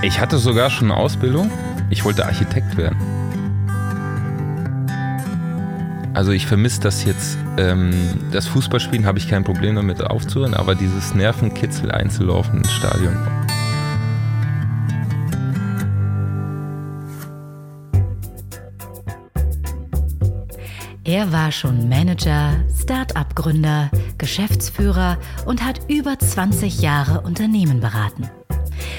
Ich hatte sogar schon eine Ausbildung. Ich wollte Architekt werden. Also ich vermisse das jetzt. Ähm, das Fußballspielen habe ich kein Problem damit aufzuhören, aber dieses Nervenkitzel einzulaufen ins Stadion. Er war schon Manager, Start-up-Gründer, Geschäftsführer und hat über 20 Jahre Unternehmen beraten.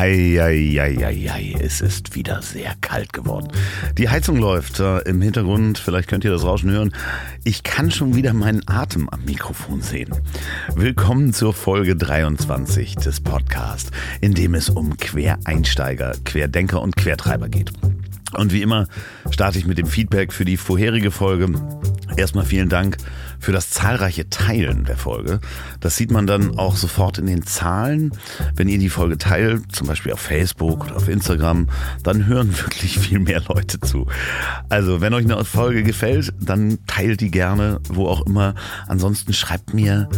Eieieiei, es ist wieder sehr kalt geworden. Die Heizung läuft äh, im Hintergrund, vielleicht könnt ihr das Rauschen hören. Ich kann schon wieder meinen Atem am Mikrofon sehen. Willkommen zur Folge 23 des Podcasts, in dem es um Quereinsteiger, Querdenker und Quertreiber geht. Und wie immer starte ich mit dem Feedback für die vorherige Folge. Erstmal vielen Dank für das zahlreiche Teilen der Folge. Das sieht man dann auch sofort in den Zahlen. Wenn ihr die Folge teilt, zum Beispiel auf Facebook oder auf Instagram, dann hören wirklich viel mehr Leute zu. Also, wenn euch eine Folge gefällt, dann teilt die gerne, wo auch immer. Ansonsten schreibt mir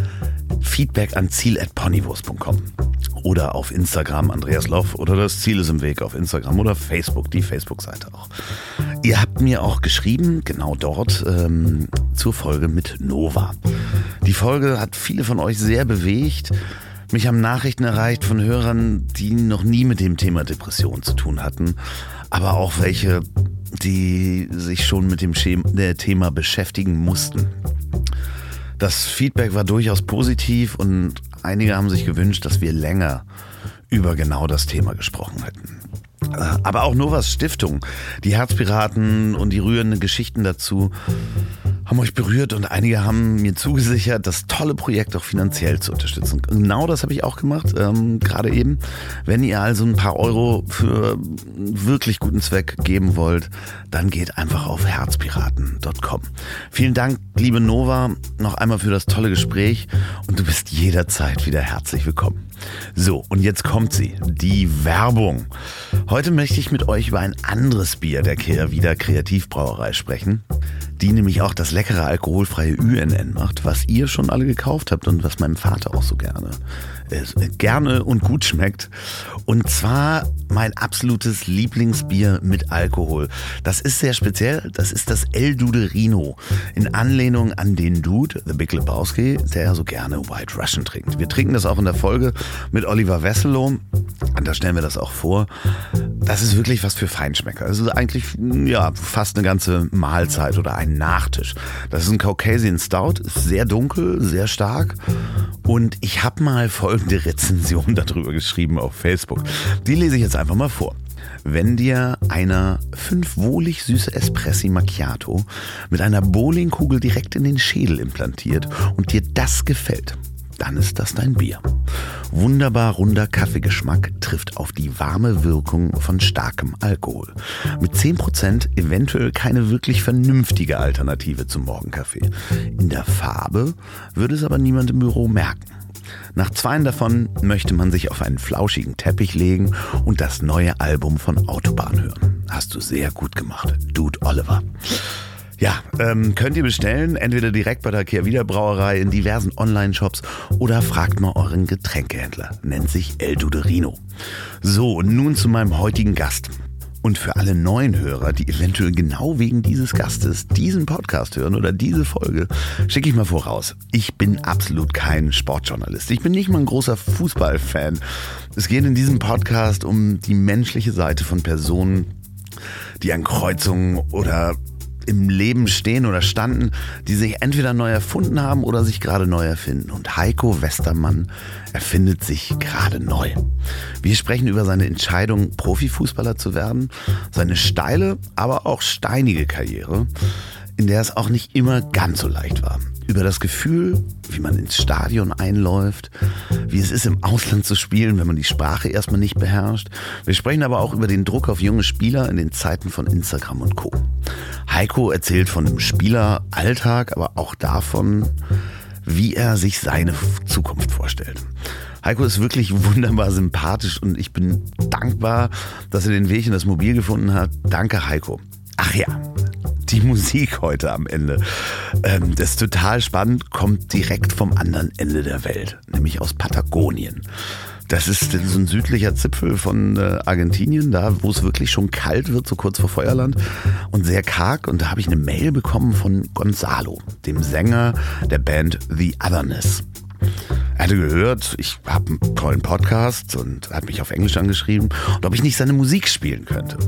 Feedback an ziel.ponywurst.com oder auf Instagram Andreas Loff oder das Ziel ist im Weg auf Instagram oder Facebook, die Facebook-Seite auch. Ihr habt mir auch geschrieben, genau dort, ähm, zur Folge mit Nova. Die Folge hat viele von euch sehr bewegt. Mich haben Nachrichten erreicht von Hörern, die noch nie mit dem Thema Depression zu tun hatten, aber auch welche, die sich schon mit dem Thema beschäftigen mussten. Das Feedback war durchaus positiv und einige haben sich gewünscht, dass wir länger über genau das Thema gesprochen hätten. Aber auch Novas Stiftung, die Herzpiraten und die rührenden Geschichten dazu haben euch berührt und einige haben mir zugesichert, das tolle Projekt auch finanziell zu unterstützen. Genau das habe ich auch gemacht, ähm, gerade eben. Wenn ihr also ein paar Euro für wirklich guten Zweck geben wollt, dann geht einfach auf herzpiraten.com. Vielen Dank, liebe Nova, noch einmal für das tolle Gespräch und du bist jederzeit wieder herzlich willkommen. So, und jetzt kommt sie, die Werbung. Heute möchte ich mit euch über ein anderes Bier der Kehrwieder Kreativbrauerei sprechen die nämlich auch das leckere alkoholfreie UNN macht, was ihr schon alle gekauft habt und was meinem Vater auch so gerne gerne und gut schmeckt. Und zwar mein absolutes Lieblingsbier mit Alkohol. Das ist sehr speziell. Das ist das El Duderino. In Anlehnung an den Dude, The Big Lebowski, der so gerne White Russian trinkt. Wir trinken das auch in der Folge mit Oliver Wesselow. Und da stellen wir das auch vor. Das ist wirklich was für Feinschmecker. Das ist eigentlich ja, fast eine ganze Mahlzeit oder ein Nachtisch. Das ist ein Caucasian Stout, ist sehr dunkel, sehr stark. Und ich habe mal folgende Rezension darüber geschrieben auf Facebook. Die lese ich jetzt einfach mal vor. Wenn dir einer fünf wohlig süße Espressi Macchiato mit einer Bowlingkugel direkt in den Schädel implantiert und dir das gefällt, dann ist das dein Bier. Wunderbar runder Kaffeegeschmack trifft auf die warme Wirkung von starkem Alkohol. Mit 10% eventuell keine wirklich vernünftige Alternative zum Morgenkaffee. In der Farbe würde es aber niemand im Büro merken. Nach zweien davon möchte man sich auf einen flauschigen Teppich legen und das neue Album von Autobahn hören. Hast du sehr gut gemacht, Dude Oliver. Ja, ähm, könnt ihr bestellen, entweder direkt bei der Kehrwieder Brauerei in diversen Online-Shops oder fragt mal euren Getränkehändler. Nennt sich El Duderino. So, und nun zu meinem heutigen Gast. Und für alle neuen Hörer, die eventuell genau wegen dieses Gastes diesen Podcast hören oder diese Folge, schicke ich mal voraus. Ich bin absolut kein Sportjournalist. Ich bin nicht mal ein großer Fußballfan. Es geht in diesem Podcast um die menschliche Seite von Personen, die an Kreuzungen oder im Leben stehen oder standen, die sich entweder neu erfunden haben oder sich gerade neu erfinden. Und Heiko Westermann erfindet sich gerade neu. Wir sprechen über seine Entscheidung, Profifußballer zu werden, seine steile, aber auch steinige Karriere, in der es auch nicht immer ganz so leicht war über das Gefühl, wie man ins Stadion einläuft, wie es ist, im Ausland zu spielen, wenn man die Sprache erstmal nicht beherrscht. Wir sprechen aber auch über den Druck auf junge Spieler in den Zeiten von Instagram und Co. Heiko erzählt von dem Spieleralltag, aber auch davon, wie er sich seine Zukunft vorstellt. Heiko ist wirklich wunderbar sympathisch und ich bin dankbar, dass er den Weg in das Mobil gefunden hat. Danke, Heiko. Ach ja, die Musik heute am Ende. Ähm, das ist total spannend, kommt direkt vom anderen Ende der Welt, nämlich aus Patagonien. Das ist so ein südlicher Zipfel von äh, Argentinien, da wo es wirklich schon kalt wird, so kurz vor Feuerland und sehr karg. Und da habe ich eine Mail bekommen von Gonzalo, dem Sänger der Band The Otherness. Er hatte gehört, ich habe einen tollen Podcast und hat mich auf Englisch angeschrieben und ob ich nicht seine Musik spielen könnte.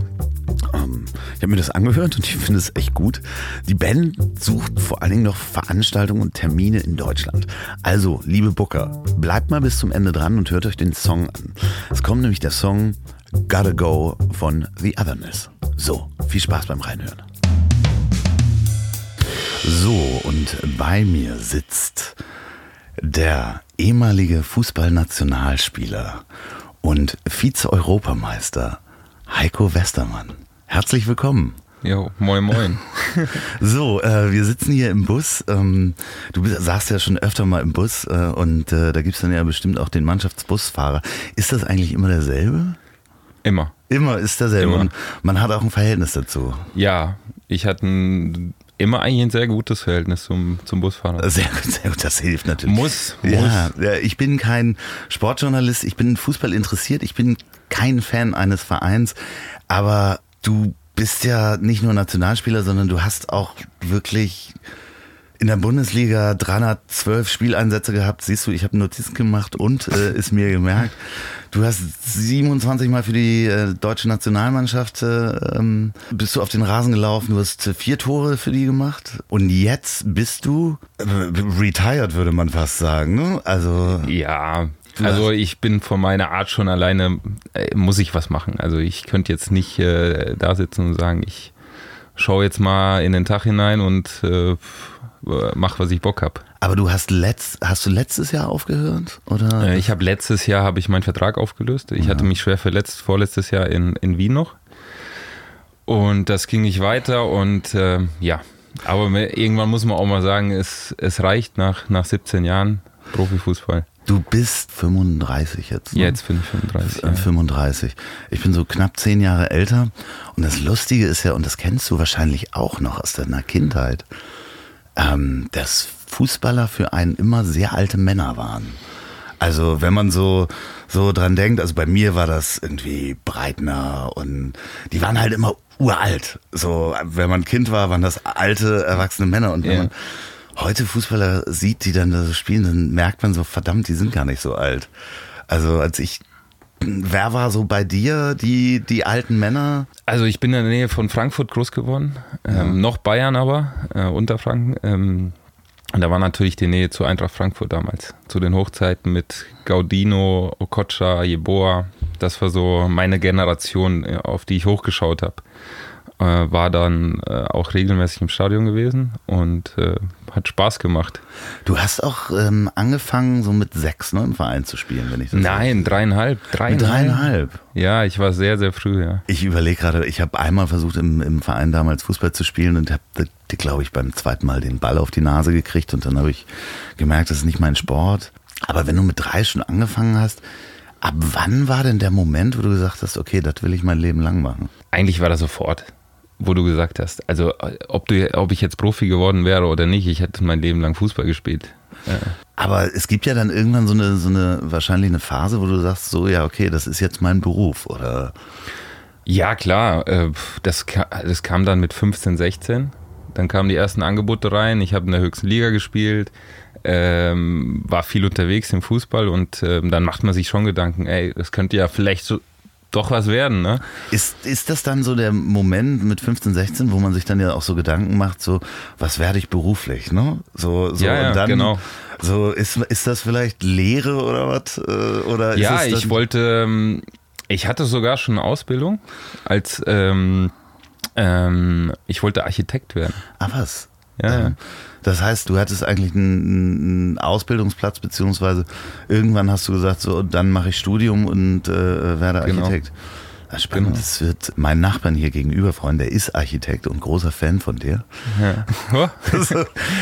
Ähm, ich habe mir das angehört und ich finde es echt gut. Die Band sucht vor allen Dingen noch Veranstaltungen und Termine in Deutschland. Also, liebe Booker, bleibt mal bis zum Ende dran und hört euch den Song an. Es kommt nämlich der Song Gotta Go von The Otherness. So, viel Spaß beim Reinhören. So, und bei mir sitzt der ehemalige Fußballnationalspieler und Vize-Europameister Heiko Westermann. Herzlich willkommen. Jo, moin moin. so, äh, wir sitzen hier im Bus. Ähm, du bist, saßt ja schon öfter mal im Bus äh, und äh, da gibt es dann ja bestimmt auch den Mannschaftsbusfahrer. Ist das eigentlich immer derselbe? Immer. Immer ist derselbe. Immer. Und man hat auch ein Verhältnis dazu. Ja, ich hatte ein, immer eigentlich ein sehr gutes Verhältnis zum, zum Busfahrer. Sehr gut, sehr gut, das hilft natürlich. Muss, muss. Ja, ja, ich bin kein Sportjournalist, ich bin Fußball interessiert, ich bin kein Fan eines Vereins, aber du bist ja nicht nur Nationalspieler, sondern du hast auch wirklich in der Bundesliga 312 Spieleinsätze gehabt. Siehst du, ich habe Notizen gemacht und äh, ist mir gemerkt. Du hast 27 Mal für die äh, deutsche Nationalmannschaft äh, ähm, bist du auf den Rasen gelaufen. Du hast äh, vier Tore für die gemacht und jetzt bist du äh, retired, würde man fast sagen. Ne? Also Ja, also ich bin von meiner Art schon alleine, äh, muss ich was machen. Also ich könnte jetzt nicht äh, da sitzen und sagen, ich schaue jetzt mal in den Tag hinein und äh, mach, was ich Bock hab. Aber du hast letzt, hast du letztes Jahr aufgehört? Oder? Äh, ich habe letztes Jahr habe ich meinen Vertrag aufgelöst. Ich hatte mich schwer verletzt vorletztes Jahr in, in Wien noch. Und das ging nicht weiter und äh, ja, aber irgendwann muss man auch mal sagen, es, es reicht nach, nach 17 Jahren Profifußball. Du bist 35 jetzt. Ne? Jetzt bin ich 35. Äh, Ja. 35. Ich bin so knapp zehn Jahre älter. Und das Lustige ist ja, und das kennst du wahrscheinlich auch noch aus deiner Kindheit, ähm, dass Fußballer für einen immer sehr alte Männer waren. Also wenn man so, so dran denkt, also bei mir war das irgendwie Breitner und die waren halt immer uralt. So, wenn man Kind war, waren das alte, erwachsene Männer. Und wenn Ja. man heute Fußballer sieht, die dann da so spielen, dann merkt man so, verdammt, die sind gar nicht so alt. Also als ich, wer war so bei dir, die, die alten Männer? Also ich bin in der Nähe von Frankfurt groß geworden, ähm, noch Bayern aber, äh, Unterfranken. Ähm, und da war natürlich die Nähe zu Eintracht Frankfurt damals, zu den Hochzeiten mit Gaudino, Okocha, Jeboa. Das war so meine Generation, äh, auf die ich hochgeschaut habe. Äh, war dann äh, auch regelmäßig im Stadion gewesen und äh, hat Spaß gemacht. Du hast auch ähm, angefangen, so mit sechs ne, im Verein zu spielen, wenn ich das Nein, dreieinhalb. Mit Dreieinhalb. dreieinhalb. Ja, ich war sehr, sehr früh, ja. Ich überlege gerade, ich habe einmal versucht, im, im Verein damals Fußball zu spielen und habe, glaube ich, beim zweiten Mal den Ball auf die Nase gekriegt und dann habe ich gemerkt, das ist nicht mein Sport. Aber wenn du mit drei schon angefangen hast, ab wann war denn der Moment, wo du gesagt hast, okay, das will ich mein Leben lang machen? Eigentlich war das sofort, wo du gesagt hast. Also, ob, du, ob ich jetzt Profi geworden wäre oder nicht, ich hätte mein Leben lang Fußball gespielt. Aber es gibt ja dann irgendwann so eine, so eine, wahrscheinlich eine Phase, wo du sagst, so, ja, okay, das ist jetzt mein Beruf oder Ja, klar. äh, Das, das kam dann mit 15, 16. Dann kamen die ersten Angebote rein. Ich habe in der höchsten Liga gespielt, ähm, war viel unterwegs im Fußball und ähm, dann macht man sich schon Gedanken, ey, das könnte ja vielleicht so doch was werden, ne? Ist, ist das dann so der Moment mit 15, 16, wo man sich dann ja auch so Gedanken macht, so, was werde ich beruflich, ne? So, so Ja, ja, und dann, genau. So, ist, ist das vielleicht Lehre oder was? Äh, Oder Ja, ich wollte, ähm, ich hatte sogar schon eine Ausbildung als, ähm, ähm, ich wollte Architekt werden. Ah, was? Ja, ja. Das heißt, du hattest eigentlich einen, einen Ausbildungsplatz, beziehungsweise irgendwann hast du gesagt, so, dann mache ich Studium und äh, werde Genau. Spannend, das wird mein Nachbarn hier gegenüber freuen, der ist Architekt und großer Fan von dir. Ja.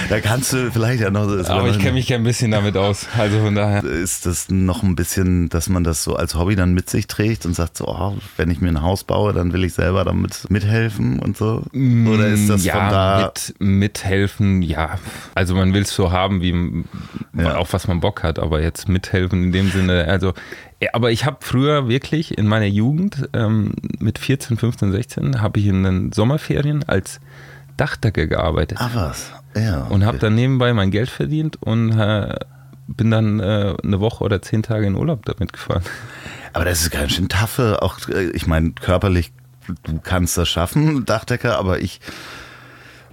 da kannst du vielleicht ja noch. Aber ich kenne mich ja ein bisschen damit aus. Also von daher. Ist das noch ein bisschen, dass man das so als Hobby dann mit sich trägt und sagt so, oh, wenn ich mir ein Haus baue, dann will ich selber damit mithelfen und so? Oder ist das ja, von da? Mit, mithelfen, ja. Also man will es so haben, wie ja. auf was man Bock hat, aber jetzt mithelfen in dem Sinne, also aber ich habe früher wirklich in meiner Jugend ähm, mit 14, 15, 16 habe ich in den Sommerferien als Dachdecker gearbeitet. Ach was, ja. Okay. Und habe dann nebenbei mein Geld verdient und äh, bin dann äh, eine Woche oder zehn Tage in Urlaub damit gefahren. Aber das ist ganz schön taffe, auch äh, ich meine körperlich, du kannst das schaffen, Dachdecker, aber ich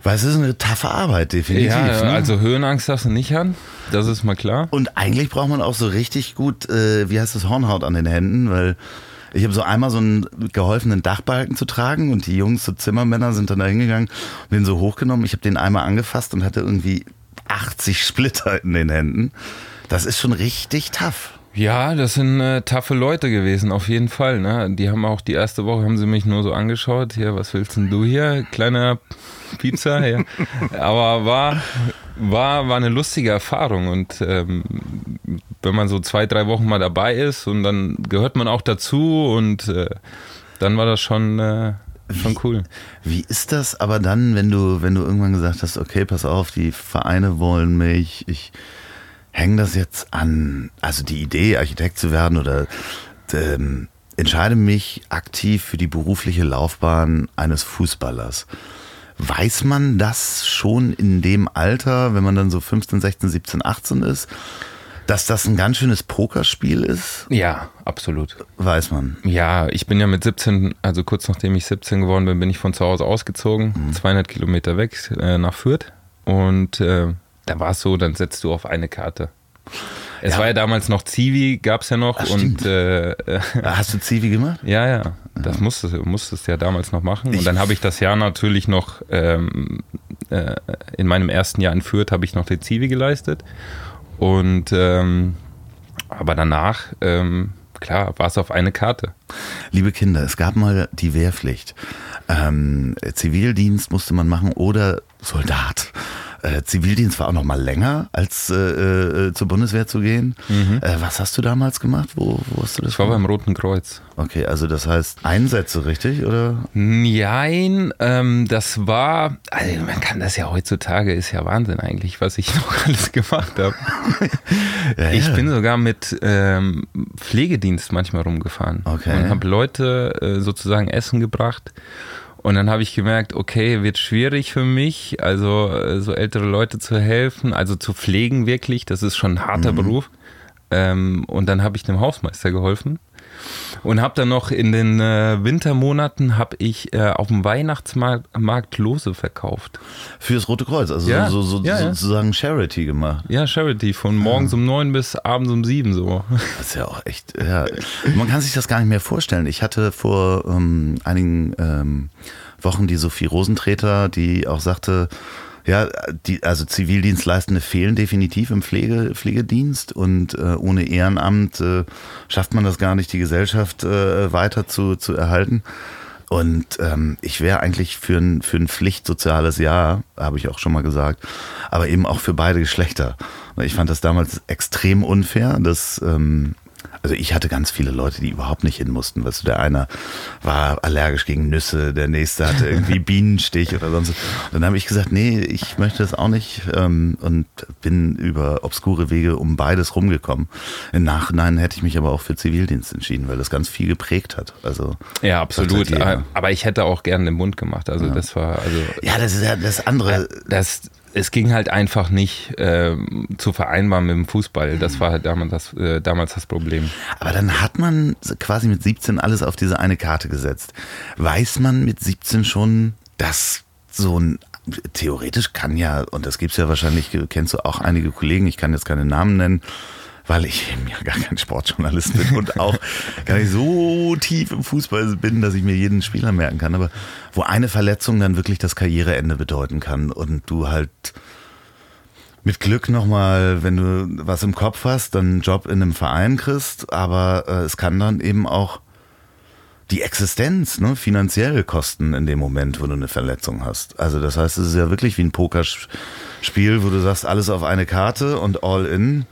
weil es ist eine taffe Arbeit, definitiv. Ja, ne? also Höhenangst darfst du nicht haben, das ist mal klar. Und eigentlich braucht man auch so richtig gut, äh, wie heißt das, Hornhaut an den Händen, weil ich habe so einmal so einen geholfenen Dachbalken zu tragen und die Jungs, so Zimmermänner, sind dann da hingegangen und den so hochgenommen. Ich habe den einmal angefasst und hatte irgendwie 80 Splitter in den Händen. Das ist schon richtig tough. Ja, das sind äh, taffe Leute gewesen, auf jeden Fall. Ne? Die haben auch die erste Woche haben sie mich nur so angeschaut. Hier, was willst denn du hier? Kleiner Pizza. Ja. Aber war, war, war eine lustige Erfahrung. Und ähm, wenn man so zwei, drei Wochen mal dabei ist und dann gehört man auch dazu und äh, dann war das schon. Äh, Schon cool. Wie, wie ist das aber dann, wenn du, wenn du irgendwann gesagt hast, okay, pass auf, die Vereine wollen mich, ich hänge das jetzt an, also die Idee, Architekt zu werden oder ähm, entscheide mich aktiv für die berufliche Laufbahn eines Fußballers. Weiß man das schon in dem Alter, wenn man dann so 15, 16, 17, 18 ist, dass das ein ganz schönes Pokerspiel ist? Ja, absolut. Weiß man. Ja, ich bin ja mit 17, also kurz nachdem ich 17 geworden bin, bin ich von zu Hause ausgezogen, mhm. 200 Kilometer weg äh, nach Fürth. Und äh, da war es so, dann setzt du auf eine Karte. Es ja. war ja damals noch Zivi, gab es ja noch. Ach, und äh, Hast du Zivi gemacht? Ja, ja. Das musstest, musstest ja damals noch machen. Und dann habe ich das Jahr natürlich noch, ähm, äh, in meinem ersten Jahr in Fürth habe ich noch die Zivi geleistet. Und ähm, aber danach, ähm, klar, war es auf eine Karte. Liebe Kinder, es gab mal die Wehrpflicht. Ähm, Zivildienst musste man machen oder Soldat. Äh, Zivildienst war auch noch mal länger, als äh, äh, zur Bundeswehr zu gehen. Mhm. Äh, was hast du damals gemacht? Wo, wo hast du das? Ich war beim Roten Kreuz. Okay, also das heißt Einsätze, richtig? Oder? Nein, ähm, das war, also man kann das ja heutzutage, ist ja Wahnsinn eigentlich, was ich noch alles gemacht habe. ja, ich ja. bin sogar mit ähm, Pflegedienst manchmal rumgefahren okay. und habe Leute äh, sozusagen Essen gebracht. Und dann habe ich gemerkt, okay, wird schwierig für mich, also äh, so ältere Leute zu helfen, also zu pflegen wirklich, das ist schon ein harter mhm. Beruf. Ähm, und dann habe ich dem Hausmeister geholfen und habe dann noch in den äh, Wintermonaten habe ich äh, auf dem Weihnachtsmarkt Lose verkauft. Fürs Rote Kreuz, also ja, so, so, ja, sozusagen Charity gemacht. Ja, Charity, von morgens um neun bis abends um sieben so. Das ist ja auch echt, ja. Man kann sich das gar nicht mehr vorstellen. Ich hatte vor ähm, einigen ähm, Wochen die Sophie Rosentreter, die auch sagte, ja, die, also Zivildienstleistende fehlen definitiv im Pflege, Pflegedienst und äh, ohne Ehrenamt äh, schafft man das gar nicht, die Gesellschaft äh, weiter zu, zu erhalten. Und ähm, ich wäre eigentlich für ein, für ein pflichtsoziales Jahr, habe ich auch schon mal gesagt, aber eben auch für beide Geschlechter. Ich fand das damals extrem unfair, dass ähm, also ich hatte ganz viele Leute, die überhaupt nicht hin mussten. Weißt du, der eine war allergisch gegen Nüsse, der nächste hatte irgendwie Bienenstich oder sonst. Dann habe ich gesagt, nee, ich möchte das auch nicht ähm, und bin über obskure Wege um beides rumgekommen. Im Nachhinein hätte ich mich aber auch für Zivildienst entschieden, weil das ganz viel geprägt hat. Also ja, absolut. Aber ich hätte auch gerne den Mund gemacht. Also ja. das war also ja, das ist ja das andere. Das es ging halt einfach nicht äh, zu vereinbaren mit dem Fußball. Das war halt damals das, äh, damals das Problem. Aber dann hat man quasi mit 17 alles auf diese eine Karte gesetzt. Weiß man mit 17 schon, dass so ein theoretisch kann ja, und das gibt es ja wahrscheinlich, kennst du auch einige Kollegen, ich kann jetzt keine Namen nennen, weil ich eben ja gar kein Sportjournalist bin und auch gar nicht so tief im Fußball bin, dass ich mir jeden Spieler merken kann. Aber wo eine Verletzung dann wirklich das Karriereende bedeuten kann und du halt mit Glück nochmal, wenn du was im Kopf hast, dann einen Job in einem Verein kriegst, aber äh, es kann dann eben auch die Existenz, ne, finanzielle Kosten in dem Moment, wo du eine Verletzung hast. Also das heißt, es ist ja wirklich wie ein Pokerspiel, wo du sagst, alles auf eine Karte und all in.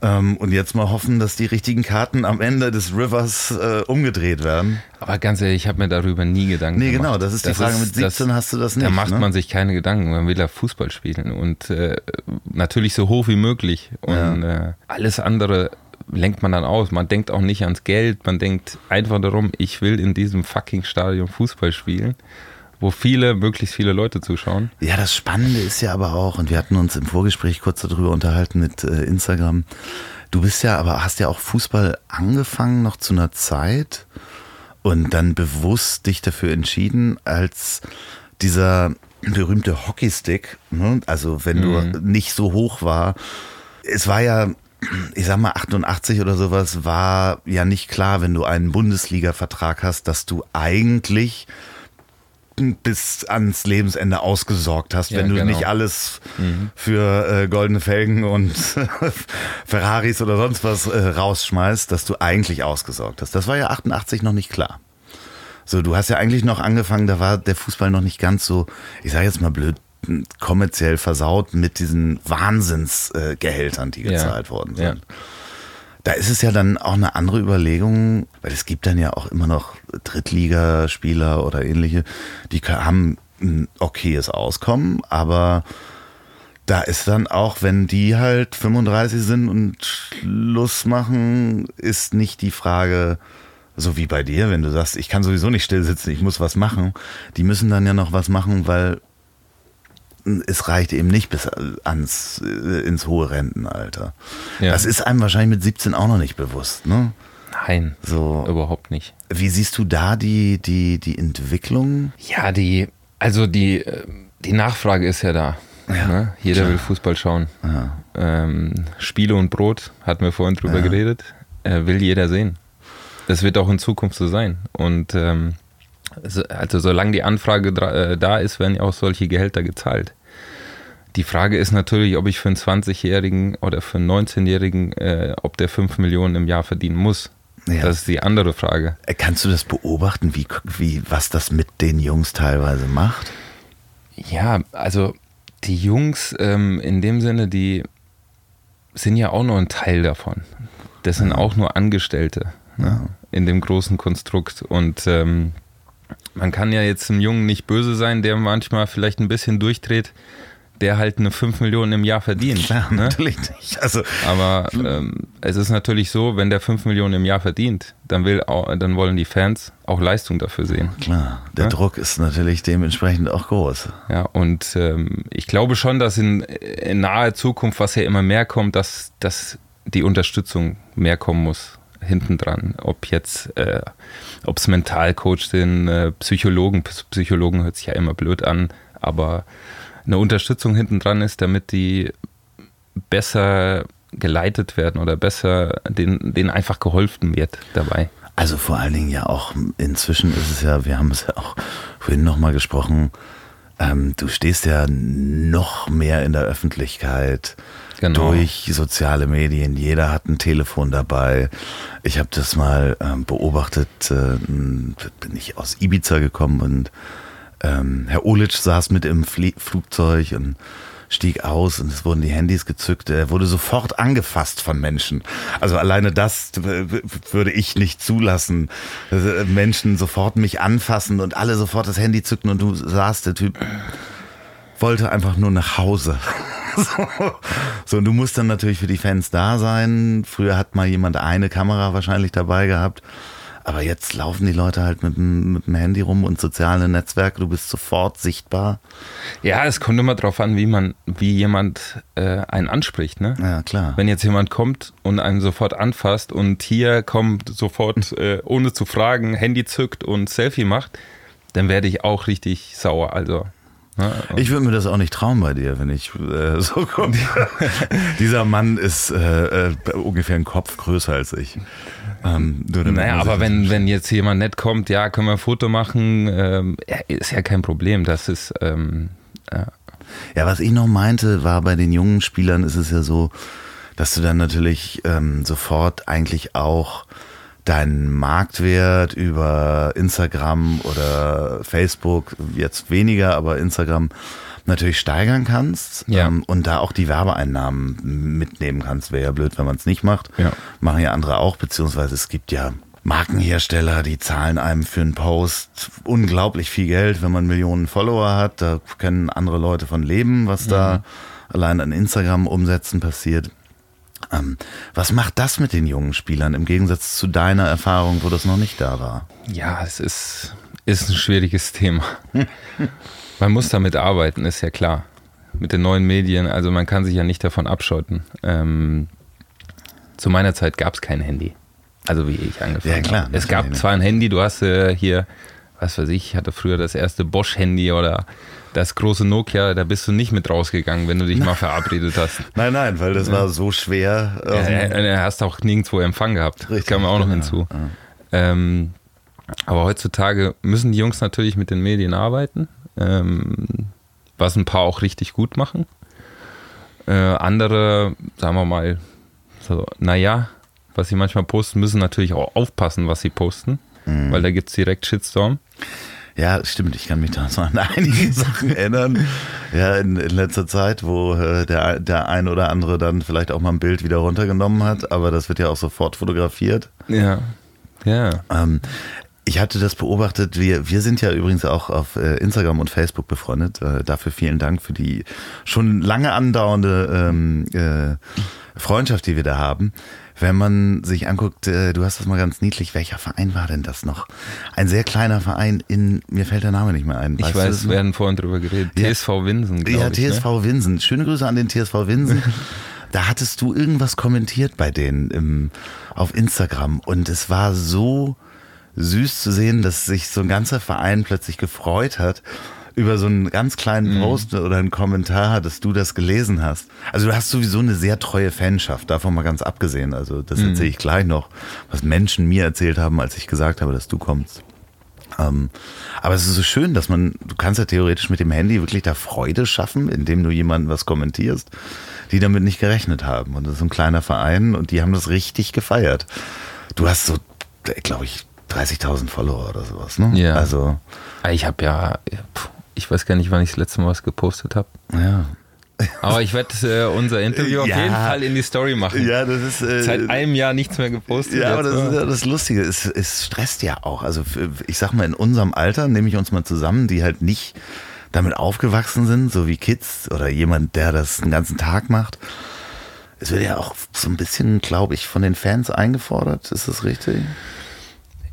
Ähm, und jetzt mal hoffen, dass die richtigen Karten am Ende des Rivers äh, umgedreht werden. Aber ganz ehrlich, ich habe mir darüber nie Gedanken Nee, gemacht. genau, das ist die Frage. Mit 17 hast du das nicht. Da macht ne? man sich keine Gedanken, man will ja Fußball spielen und äh, natürlich so hoch wie möglich. Und äh, alles andere lenkt man dann aus. Man denkt auch nicht ans Geld, man denkt einfach darum, ich will in diesem fucking Stadion Fußball spielen, wo viele, möglichst viele Leute zuschauen. Ja, das Spannende ist ja aber auch, und wir hatten uns im Vorgespräch kurz darüber unterhalten mit äh, Instagram. Du bist ja aber, hast ja auch Fußball angefangen noch zu einer Zeit und dann bewusst dich dafür entschieden, als dieser berühmte Hockeystick, ne? also wenn du nicht so hoch war, es war ja, ich sag mal 88 oder sowas, war ja nicht klar, wenn du einen Bundesliga-Vertrag hast, dass du eigentlich bis ans Lebensende ausgesorgt hast, Ja, wenn du genau. nicht alles für äh, goldene Felgen und Ferraris oder sonst was äh, rausschmeißt, dass du eigentlich ausgesorgt hast. Das war ja 88 noch nicht klar. So, du hast ja eigentlich noch angefangen, da war der Fußball noch nicht ganz so, ich sage jetzt mal blöd, kommerziell versaut mit diesen Wahnsinnsgehältern, äh, die Ja. gezahlt worden sind. Ja. Da ist es ja dann auch eine andere Überlegung, weil es gibt dann ja auch immer noch Drittligaspieler oder ähnliche, die haben ein okayes Auskommen, aber da ist dann auch, wenn die halt 35 sind und Schluss machen, ist nicht die Frage, so wie bei dir, wenn du sagst, ich kann sowieso nicht still sitzen, ich muss was machen. Die müssen dann ja noch was machen, weil es reicht eben nicht bis ans, äh, ins hohe Rentenalter. Ja. Das ist einem wahrscheinlich mit 17 auch noch nicht bewusst, ne? Nein, So. überhaupt nicht. Wie siehst du da die, die, die Entwicklung? Ja, die, also die, äh, die Nachfrage ist ja da. Ja, ne? Jeder klar. will Fußball schauen. Ja. Ähm, Spiele und Brot, hatten wir vorhin drüber Ja. geredet, äh, will jeder sehen. Das wird auch in Zukunft so sein. Und ähm, so, also solange die Anfrage äh, da ist, werden ja auch solche Gehälter gezahlt. Die Frage ist natürlich, ob ich für einen 20-Jährigen oder für einen 19-Jährigen, äh, ob der 5 Millionen im Jahr verdienen muss. Ja. Das ist die andere Frage. Äh, Kannst du das beobachten, wie, wie, was das mit den Jungs teilweise macht? Ja, also die Jungs ähm, in dem Sinne, die sind ja auch nur ein Teil davon. Das sind auch nur Angestellte ne, in dem großen Konstrukt. Und ähm, man kann ja jetzt einem Jungen nicht böse sein, der manchmal vielleicht ein bisschen durchdreht, der halt eine 5 Millionen im Jahr verdient. Klar, ne? natürlich nicht. Also, Aber ähm, es ist natürlich so, wenn der 5 Millionen im Jahr verdient, dann, will auch, dann wollen die Fans auch Leistung dafür sehen. klar, der Ja. Druck ist natürlich dementsprechend auch groß. Ja, und ähm, ich glaube schon, dass in, in naher Zukunft, was ja immer mehr kommt, dass, dass die Unterstützung mehr kommen muss hinten dran. Ob jetzt, äh, ob es Mentalcoach sind, äh, Psychologen, Psychologen hört sich ja immer blöd an, aber eine Unterstützung hinten dran ist, damit die besser geleitet werden oder besser denen, denen einfach geholfen wird dabei. Also vor allen Dingen ja auch inzwischen ist es ja, wir haben es ja auch vorhin nochmal gesprochen, ähm, du stehst ja noch mehr in der Öffentlichkeit Genau. durch soziale Medien. Jeder hat ein Telefon dabei. Ich habe das mal ähm, beobachtet, äh, bin ich aus Ibiza gekommen und ähm, Herr Olic saß mit im Flie Flugzeug und stieg aus und es wurden die Handys gezückt. Er wurde sofort angefasst von Menschen. Also alleine das würde ich nicht zulassen. äh, Menschen sofort mich anfassen und alle sofort das Handy zücken und du saßt, der Typ wollte einfach nur nach Hause. So. so, und du musst dann natürlich für die Fans da sein. Früher hat mal jemand eine Kamera wahrscheinlich dabei gehabt. Aber jetzt laufen die Leute halt mit dem, mit dem Handy rum und soziale Netzwerke, du bist sofort sichtbar. Ja, es kommt immer darauf an, wie man, wie jemand äh, einen anspricht, ne? Ja, klar. Wenn jetzt jemand kommt und einen sofort anfasst und hier kommt sofort, äh, ohne zu fragen, Handy zückt und Selfie macht, dann werde ich auch richtig sauer. Also, ne? Ich würde mir das auch nicht trauen bei dir, wenn ich äh, so komme. Dieser Mann ist äh, äh, ungefähr einen Kopf größer als ich. Ähm, naja, aber wenn, wenn jetzt jemand nett kommt, ja, können wir ein Foto machen, ähm, ist ja kein Problem. Das ist, ähm, ja, Ja, was ich noch meinte, war bei den jungen Spielern ist es ja so, dass du dann natürlich ähm, sofort eigentlich auch deinen Marktwert über Instagram oder Facebook, jetzt weniger, aber Instagram natürlich steigern kannst Ja. ähm, und da auch die Werbeeinnahmen mitnehmen kannst. Wäre ja blöd, wenn man es nicht macht. Ja. Machen ja andere auch, beziehungsweise es gibt ja Markenhersteller, die zahlen einem für einen Post unglaublich viel Geld, wenn man Millionen Follower hat. Da können andere Leute von leben, was da allein an Instagram-Umsätzen passiert. Ähm, was macht das mit den jungen Spielern im Gegensatz zu deiner Erfahrung, wo das noch nicht da war? Ja, es ist, ist ein schwieriges Thema. man muss damit arbeiten, ist ja klar. Mit den neuen Medien, also man kann sich ja nicht davon abschotten. Ähm, zu meiner Zeit gab es kein Handy. Also wie ich angefangen Ja, klar, habe. Es gab zwar ein Handy, du hast äh, hier, was weiß ich, ich hatte früher das erste Bosch-Handy oder das große Nokia, da bist du nicht mit rausgegangen, wenn du dich mal verabredet hast. Nein, nein, weil das war so schwer. Ja, ähm, du hast auch nirgendwo Empfang gehabt. Das Richtig, kam auch noch ja, hinzu. Ähm, aber heutzutage müssen die Jungs natürlich mit den Medien arbeiten, ähm, was ein paar auch richtig gut machen. Äh, andere, sagen wir mal, so, naja, was sie manchmal posten, müssen natürlich auch aufpassen, was sie posten, Mhm. weil da gibt es direkt Shitstorm. Ja, stimmt. Ich kann mich da so an einige Sachen erinnern. Ja, in, in letzter Zeit, wo äh, der, der ein oder andere dann vielleicht auch mal ein Bild wieder runtergenommen hat, aber das wird ja auch sofort fotografiert. Ja. Ja. Ähm, ich hatte das beobachtet. Wir, wir sind ja übrigens auch auf äh, Instagram und Facebook befreundet. Äh, dafür vielen Dank für die schon lange andauernde ähm, äh, Freundschaft, die wir da haben. Wenn man sich anguckt, äh, du hast das mal ganz niedlich, welcher Verein war denn das noch? Ein sehr kleiner Verein in, mir fällt der Name nicht mehr ein. Ich Weißt du weiß, wir hatten vorhin drüber geredet. Ja. TSV Winsen, Ja, ich. ne? TSV Winsen. Schöne Grüße an den TSV Winsen. da hattest du irgendwas kommentiert bei denen im, auf Instagram und es war so süß zu sehen, dass sich so ein ganzer Verein plötzlich gefreut hat über so einen ganz kleinen Mhm. Post oder einen Kommentar, dass du das gelesen hast. Also du hast sowieso eine sehr treue Fanschaft, davon mal ganz abgesehen. Also das Mhm. erzähle ich gleich noch, was Menschen mir erzählt haben, als ich gesagt habe, dass du kommst. Ähm, aber es ist so schön, dass man, du kannst ja theoretisch mit dem Handy wirklich da Freude schaffen, indem du jemanden was kommentierst, die damit nicht gerechnet haben. Und das ist ein kleiner Verein und die haben das richtig gefeiert. Du hast so, glaube ich, 30.000 Follower oder sowas, ne? Ja. Also, Ah, Ich habe ja, ich weiß gar nicht, wann ich das letzte Mal was gepostet habe. ja. Aber ich werde äh, unser Interview auf Ja. jeden Fall in die Story machen. Ja, das ist. Äh, Seit einem Jahr nichts mehr gepostet. Ja, aber das ist ja das Lustige. Es, es stresst ja auch. Also ich sag mal, in unserem Alter nehme ich uns mal zusammen, die halt nicht damit aufgewachsen sind, so wie Kids oder jemand, der das den ganzen Tag macht. Es wird ja auch so ein bisschen, glaube ich, von den Fans eingefordert. Ist das richtig?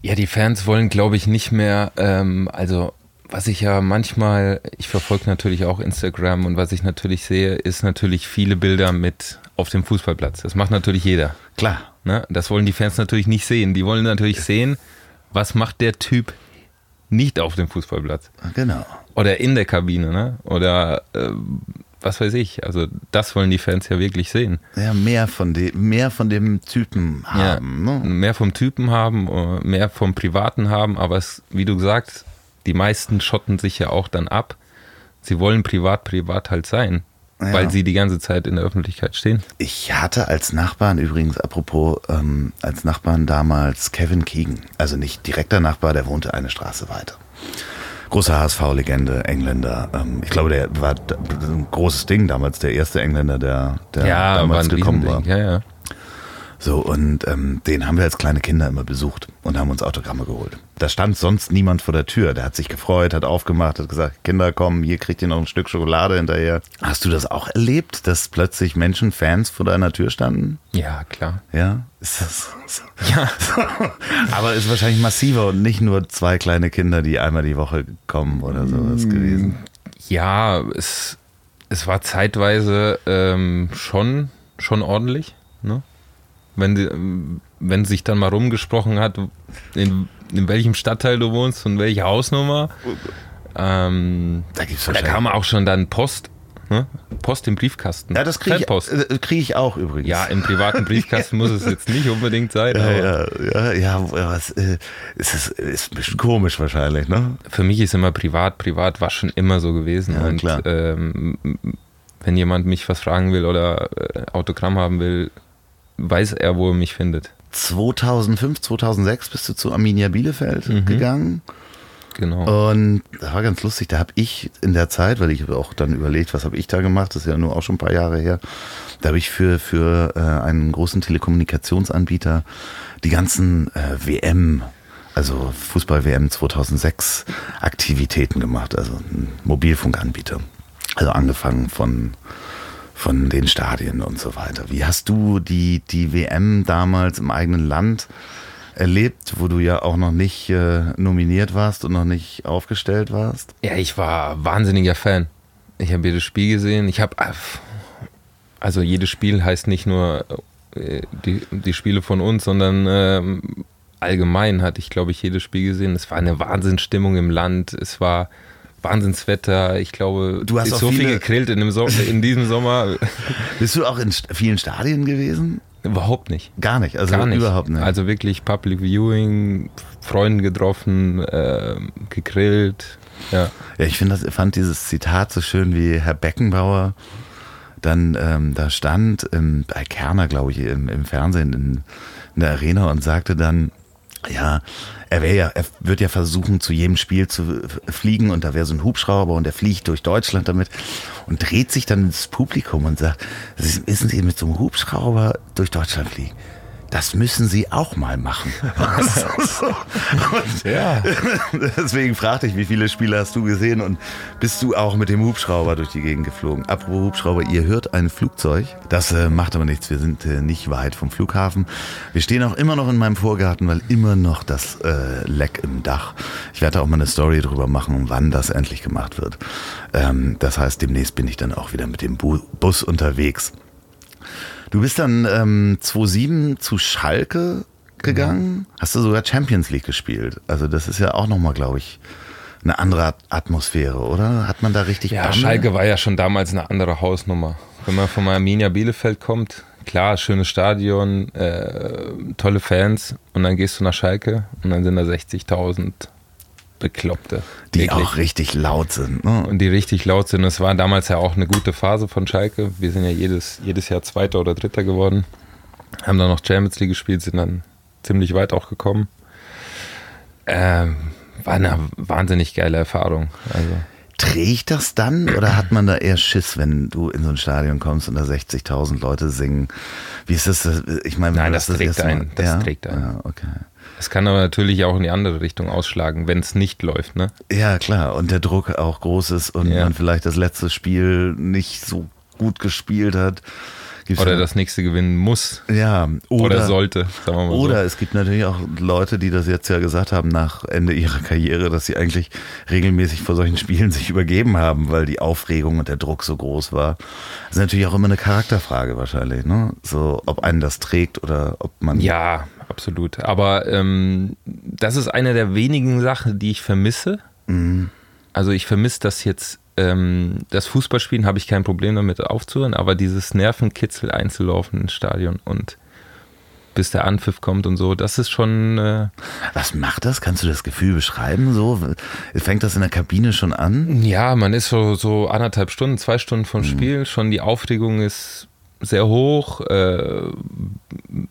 Ja, die Fans wollen, glaube ich, nicht mehr, ähm, also was ich ja manchmal, ich verfolge natürlich auch Instagram und was ich natürlich sehe, ist natürlich viele Bilder mit auf dem Fußballplatz. Das macht natürlich jeder. Klar. Ne? Das wollen die Fans natürlich nicht sehen. Die wollen natürlich sehen, was macht der Typ nicht auf dem Fußballplatz. Genau. Oder in der Kabine, ne? Oder äh, was weiß ich. Also das wollen die Fans ja wirklich sehen. Ja, mehr von dem, mehr von dem Typen haben. ja, Ne? Mehr vom Typen haben, äh, mehr vom Privaten haben, aber es, wie du sagst, die meisten schotten sich ja auch dann ab. Sie wollen privat, privat halt sein, Ja. weil sie die ganze Zeit in der Öffentlichkeit stehen. Ich hatte als Nachbarn übrigens, apropos, ähm, als Nachbarn damals Kevin Keegan. Also nicht direkter Nachbar, der wohnte eine Straße weiter. Großer HSV-Legende, Engländer. Ähm, ich glaube, der war ein großes Ding damals, der erste Engländer, der, der ja, war damals ein gekommen war. Ja, ja. So, und ähm, den haben wir als kleine Kinder immer besucht und haben uns Autogramme geholt. Da stand sonst niemand vor der Tür. Der hat sich gefreut, hat aufgemacht, hat gesagt, Kinder kommen, hier kriegt ihr noch ein Stück Schokolade hinterher. Hast du das auch erlebt, dass plötzlich Menschen, Fans vor deiner Tür standen? Ja, klar. Ja, ist das so? Ja. Aber ist wahrscheinlich massiver und nicht nur zwei kleine Kinder, die einmal die Woche kommen oder sowas gewesen. Ja, es, es war zeitweise ähm, schon, schon ordentlich. Ne? Wenn, sie, wenn sich dann mal rumgesprochen hat, in, in welchem Stadtteil du wohnst und welche Hausnummer. Ähm, Da gibt's da kam auch schon dann Post. Ne? Post im Briefkasten. Ja, das kriege ich, Fanpost. äh, krieg ich auch übrigens. Ja, im privaten Briefkasten muss es jetzt nicht unbedingt sein. aber ja, ja, ja, ja, was, äh, ist, es ist ein bisschen komisch wahrscheinlich, ne? Für mich ist immer privat. Privat war schon immer so gewesen. Ja, und klar. Ähm, wenn jemand mich was fragen will oder äh, Autogramm haben will, weiß er, wo er mich findet. 2005, 2006 bist du zu Arminia Bielefeld mhm. gegangen. Genau. Und das war ganz lustig, da habe ich in der Zeit, weil ich auch dann überlegt, was habe ich da gemacht, das ist ja nur auch schon ein paar Jahre her, da habe ich für, für äh, einen großen Telekommunikationsanbieter die ganzen äh, WM, also Fußball-WM 2006 Aktivitäten gemacht, also ein Mobilfunkanbieter. Also angefangen von, von den Stadien und so weiter. Wie hast du die, die WM damals im eigenen Land erlebt, wo du ja auch noch nicht äh, nominiert warst und noch nicht aufgestellt warst? Ja, ich war wahnsinniger Fan. Ich habe jedes Spiel gesehen. Ich habe, also jedes Spiel heißt nicht nur äh, die, die Spiele von uns, sondern äh, allgemein hatte ich, glaube ich, jedes Spiel gesehen. Es war eine Wahnsinnsstimmung im Land. Es war Wahnsinnswetter. Ich glaube, du hast so viel gegrillt in, so in diesem Sommer. Bist du auch in vielen Stadien gewesen? Überhaupt nicht. Gar nicht, also Gar nicht. überhaupt nicht. Also wirklich Public Viewing, Freunde getroffen, äh, gegrillt. Ja, ja ich finde fand dieses Zitat so schön, wie Herr Beckenbauer dann ähm, da stand, im, bei Kerner, glaube ich, im, im Fernsehen in, in der Arena und sagte dann, ja, er wäre ja, er wird ja versuchen, zu jedem Spiel zu fliegen und da wäre so ein Hubschrauber und er fliegt durch Deutschland damit und dreht sich dann ins Publikum und sagt, wissen Sie, mit so einem Hubschrauber durch Deutschland fliegen? Das müssen sie auch mal machen. ja. Deswegen fragte ich, wie viele Spiele hast du gesehen und bist du auch mit dem Hubschrauber durch die Gegend geflogen? Apropos Hubschrauber, ihr hört ein Flugzeug. Das äh, macht aber nichts. Wir sind äh, nicht weit vom Flughafen. Wir stehen auch immer noch in meinem Vorgarten, weil immer noch das äh, Leck im Dach. Ich werde auch mal eine Story darüber machen, wann das endlich gemacht wird. Ähm, das heißt, demnächst bin ich dann auch wieder mit dem Bu Bus unterwegs. Du bist dann ähm, 2007 zu Schalke gegangen, mhm. hast du sogar Champions League gespielt. Also das ist ja auch nochmal, glaube ich, eine andere Atmosphäre, oder? Hat man da richtig Ja, Banne? Schalke war ja schon damals eine andere Hausnummer. Wenn man von Arminia Bielefeld kommt, klar, schönes Stadion, äh, tolle Fans und dann gehst du nach Schalke und dann sind da 60.000 Bekloppte. Die wirklich. auch richtig laut sind. Ne? Und die richtig laut sind. Es war damals ja auch eine gute Phase von Schalke. Wir sind ja jedes, jedes Jahr Zweiter oder Dritter geworden. Haben dann noch Champions League gespielt, sind dann ziemlich weit auch gekommen. Ähm, war eine wahnsinnig geile Erfahrung. Also. Trägt das dann oder hat man da eher Schiss, wenn du in so ein Stadion kommst und da 60.000 Leute singen? Wie ist das? Ich meine, Nein, das, das trägt ein. Das ja? trägt ein. Ja, okay. Es kann aber natürlich auch in die andere Richtung ausschlagen, wenn es nicht läuft, ne? Ja, klar. Und der Druck auch groß ist und ja. man vielleicht das letzte Spiel nicht so gut gespielt hat. Gibt's oder das nächste gewinnen muss. Ja, oder, oder sollte, Oder so. es gibt natürlich auch Leute, die das jetzt ja gesagt haben nach Ende ihrer Karriere, dass sie eigentlich regelmäßig vor solchen Spielen sich übergeben haben, weil die Aufregung und der Druck so groß war. Das ist natürlich auch immer eine Charakterfrage wahrscheinlich, ne? So, ob einen das trägt oder ob man. Ja, absolut. Aber ähm, das ist eine der wenigen Sachen, die ich vermisse. Mhm. Also ich vermisse das jetzt, ähm, das Fußballspielen habe ich kein Problem damit aufzuhören, aber dieses Nervenkitzel einzulaufen ins Stadion und bis der Anpfiff kommt und so, das ist schon. Äh Was macht das? Kannst du das Gefühl beschreiben? So fängt das in der Kabine schon an? Ja, man ist so, so anderthalb Stunden, zwei Stunden vom mhm. Spiel. Schon die Aufregung ist sehr hoch, äh,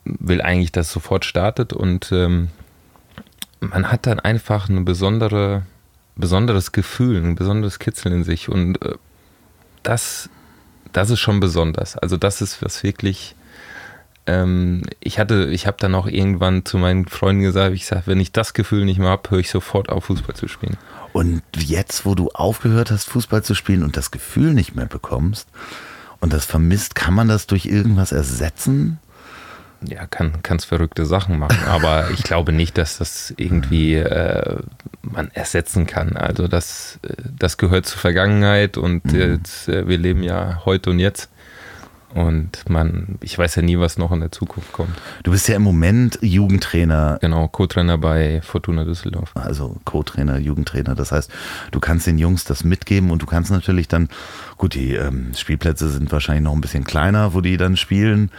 will eigentlich, dass es sofort startet und ähm, man hat dann einfach ein besondere, besonderes Gefühl, ein besonderes Kitzeln in sich und äh, das, das ist schon besonders. Also das ist was wirklich, ähm, ich hatte, ich habe dann auch irgendwann zu meinen Freunden gesagt, ich sage, wenn ich das Gefühl nicht mehr habe, höre ich sofort auf, Fußball zu spielen. Und jetzt, wo du aufgehört hast, Fußball zu spielen und das Gefühl nicht mehr bekommst, und das vermisst, kann man das durch irgendwas ersetzen? Ja, kann es verrückte Sachen machen, aber ich glaube nicht, dass das irgendwie äh, man ersetzen kann. Also das, äh, das gehört zur Vergangenheit und mhm. jetzt, äh, wir leben ja heute und jetzt. Und man, ich weiß ja nie, was noch in der Zukunft kommt. Du bist ja im Moment Jugendtrainer. Genau, Co-Trainer bei Fortuna Düsseldorf. Also Co-Trainer, Jugendtrainer. Das heißt, du kannst den Jungs das mitgeben und du kannst natürlich dann, gut, die ähm, Spielplätze sind wahrscheinlich noch ein bisschen kleiner, wo die dann spielen.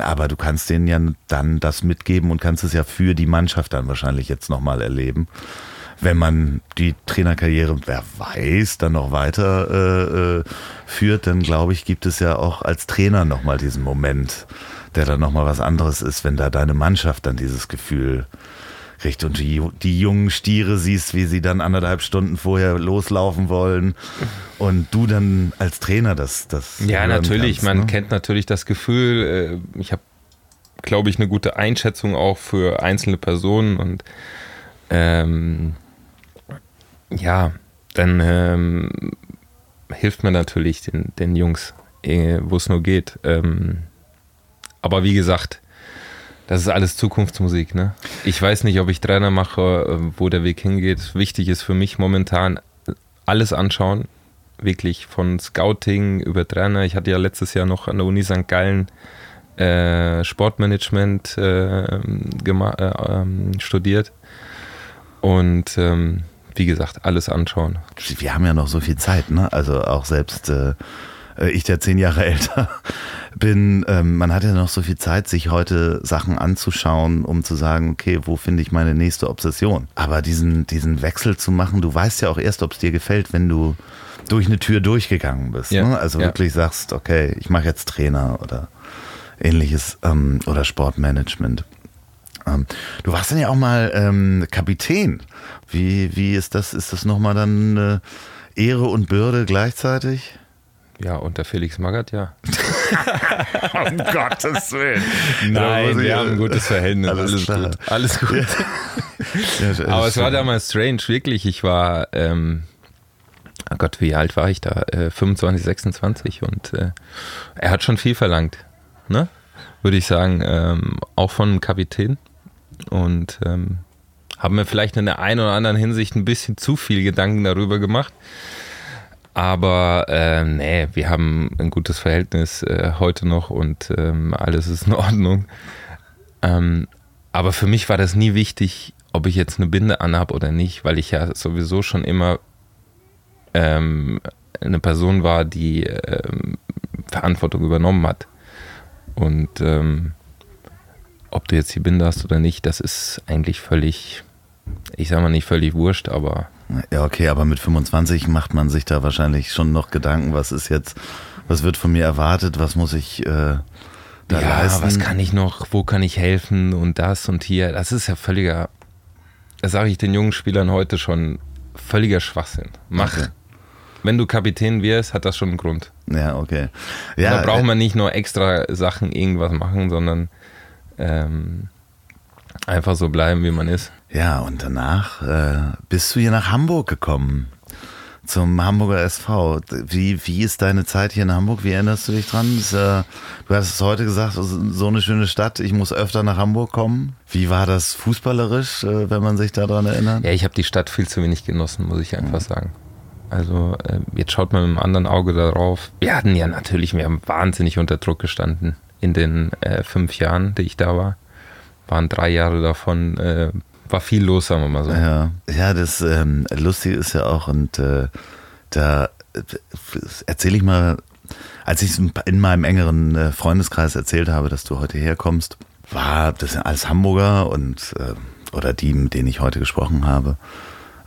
Aber du kannst denen ja dann das mitgeben und kannst es ja für die Mannschaft dann wahrscheinlich jetzt nochmal erleben. wenn man die Trainerkarriere, wer weiß, dann noch weiter äh, äh, führt, dann glaube ich, gibt es ja auch als Trainer nochmal diesen Moment, der dann nochmal was anderes ist, wenn da deine Mannschaft dann dieses Gefühl kriegt und die, die jungen Stiere siehst, wie sie dann anderthalb Stunden vorher loslaufen wollen und du dann als Trainer das das Ja, natürlich, kannst, man ne? kennt natürlich das Gefühl, äh, ich habe glaube ich eine gute Einschätzung auch für einzelne Personen und ähm, ja, dann ähm, hilft man natürlich den, den Jungs, äh, wo es nur geht. Ähm, aber wie gesagt, das ist alles Zukunftsmusik. Ne? Ich weiß nicht, ob ich Trainer mache, wo der Weg hingeht. Wichtig ist für mich momentan alles anschauen. Wirklich von Scouting über Trainer. Ich hatte ja letztes Jahr noch an der Uni St. Gallen äh, Sportmanagement äh, äh, ähm, studiert. Und ähm, wie gesagt, alles anschauen. Wir haben ja noch so viel Zeit, ne? Also auch selbst äh, ich, der zehn Jahre älter bin, ähm, man hat ja noch so viel Zeit, sich heute Sachen anzuschauen, um zu sagen, okay, wo finde ich meine nächste Obsession? Aber diesen, diesen Wechsel zu machen, du weißt ja auch erst, ob es dir gefällt, wenn du durch eine Tür durchgegangen bist. Ja. Ne? Also ja. wirklich sagst, okay, ich mache jetzt Trainer oder ähnliches ähm, oder Sportmanagement. Ähm, du warst dann ja auch mal ähm, Kapitän. Wie, wie ist das? Ist das nochmal dann äh, Ehre und Bürde gleichzeitig? Ja, unter Felix Magath, ja. um Gottes Willen. Nein, wir haben ein gutes Verhältnis. Alles, alles gut. Alles gut. Ja. ja, Aber es war damals strange, wirklich. Ich war, ähm, oh Gott, wie alt war ich da? Äh, 25, 26 und äh, er hat schon viel verlangt, ne? Würde ich sagen, ähm, auch von einem Kapitän. Und ähm, haben mir vielleicht in der einen oder anderen Hinsicht ein bisschen zu viel Gedanken darüber gemacht. Aber äh, nee, wir haben ein gutes Verhältnis äh, heute noch und ähm, alles ist in Ordnung. Ähm, aber für mich war das nie wichtig, ob ich jetzt eine Binde anhab oder nicht, weil ich ja sowieso schon immer ähm, eine Person war, die ähm, Verantwortung übernommen hat. Und ähm, ob du jetzt die Binde hast oder nicht, das ist eigentlich völlig, ich sag mal nicht völlig wurscht, aber ja, okay, aber mit 25 macht man sich da wahrscheinlich schon noch Gedanken, was ist jetzt, was wird von mir erwartet, was muss ich äh, da ja, leisten? was kann ich noch, wo kann ich helfen und das und hier. Das ist ja völliger, das sage ich den jungen Spielern heute schon, völliger Schwachsinn. Mach. Okay. Wenn du Kapitän wirst, hat das schon einen Grund. Ja, okay. Ja, da braucht äh, man nicht nur extra Sachen irgendwas machen, sondern ähm, einfach so bleiben, wie man ist. Ja, und danach äh, bist du hier nach Hamburg gekommen. Zum Hamburger SV. Wie, wie ist deine Zeit hier in Hamburg? Wie erinnerst du dich dran? Ist, äh, du hast es heute gesagt, so eine schöne Stadt, ich muss öfter nach Hamburg kommen. Wie war das fußballerisch, äh, wenn man sich daran erinnert? Ja, ich habe die Stadt viel zu wenig genossen, muss ich einfach ja. sagen. Also äh, jetzt schaut man mit einem anderen Auge darauf. Wir hatten ja natürlich, wir haben wahnsinnig unter Druck gestanden in den äh, fünf Jahren, die ich da war. Waren drei Jahre davon äh, war viel los, sagen wir mal so. Ja, ja das ähm, Lustige ist ja auch, und äh, da äh, erzähle ich mal, als ich in meinem engeren äh, Freundeskreis erzählt habe, dass du heute herkommst, war das alles Hamburger und äh, oder die, mit denen ich heute gesprochen habe,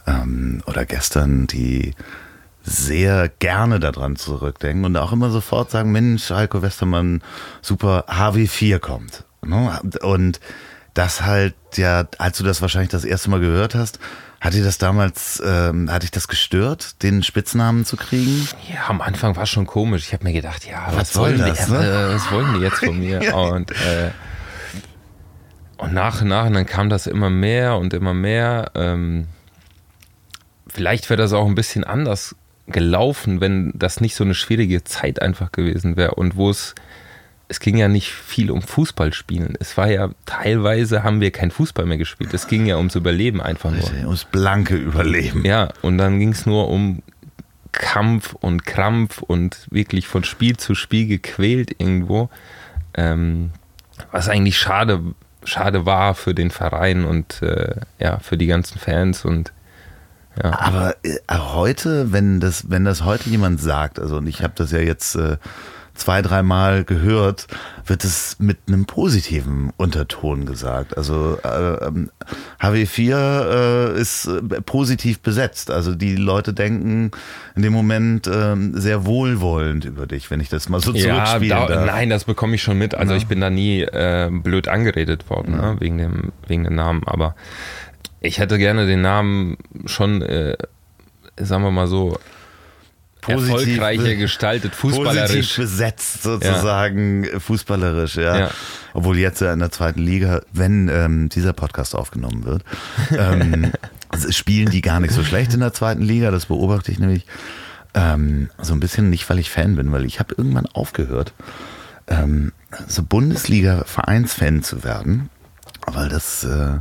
ähm, oder gestern, die sehr gerne daran zurückdenken und auch immer sofort sagen, Mensch, Heiko Westermann, super, HW4 kommt. Ne? Und das halt ja, als du das wahrscheinlich das erste Mal gehört hast, hat dir das damals, ähm, hat dich das gestört, den Spitznamen zu kriegen? Ja, am Anfang war es schon komisch. Ich habe mir gedacht, ja, was, was soll das? Die, ne? äh, was wollen die jetzt von mir? Und äh, und nach und nach, und dann kam das immer mehr und immer mehr. Ähm, vielleicht wäre das auch ein bisschen anders gelaufen, wenn das nicht so eine schwierige Zeit einfach gewesen wäre und wo es es ging ja nicht viel um Fußballspielen. Es war ja, teilweise haben wir kein Fußball mehr gespielt. Es ging ja ums Überleben einfach nur. Ums blanke Überleben. Ja, und dann ging es nur um Kampf und Krampf und wirklich von Spiel zu Spiel gequält irgendwo. Ähm, was eigentlich schade, schade war für den Verein und äh, ja, für die ganzen Fans und ja. Aber äh, heute, wenn das, wenn das heute jemand sagt, also und ich habe das ja jetzt äh, zwei, dreimal gehört, wird es mit einem positiven Unterton gesagt. Also äh, HW4 äh, ist äh, positiv besetzt. Also die Leute denken in dem Moment äh, sehr wohlwollend über dich, wenn ich das mal so Ja, zurückspielen da, nein, das bekomme ich schon mit. Also Ja. ich bin da nie äh, blöd angeredet worden, ne, wegen, dem, wegen dem Namen. Aber ich hätte gerne den Namen schon, äh, sagen wir mal so, Positiv erfolgreicher gestaltet, Positiv fußballerisch. besetzt sozusagen, fußballerisch, ja. Ja. Obwohl jetzt ja in der zweiten Liga, wenn ähm, dieser Podcast aufgenommen wird, ähm, spielen die gar nicht so schlecht in der zweiten Liga. Das beobachte ich nämlich ähm, so ein bisschen nicht, weil ich Fan bin, weil ich habe irgendwann aufgehört, ähm, so Bundesliga-Vereinsfan zu werden, weil das äh,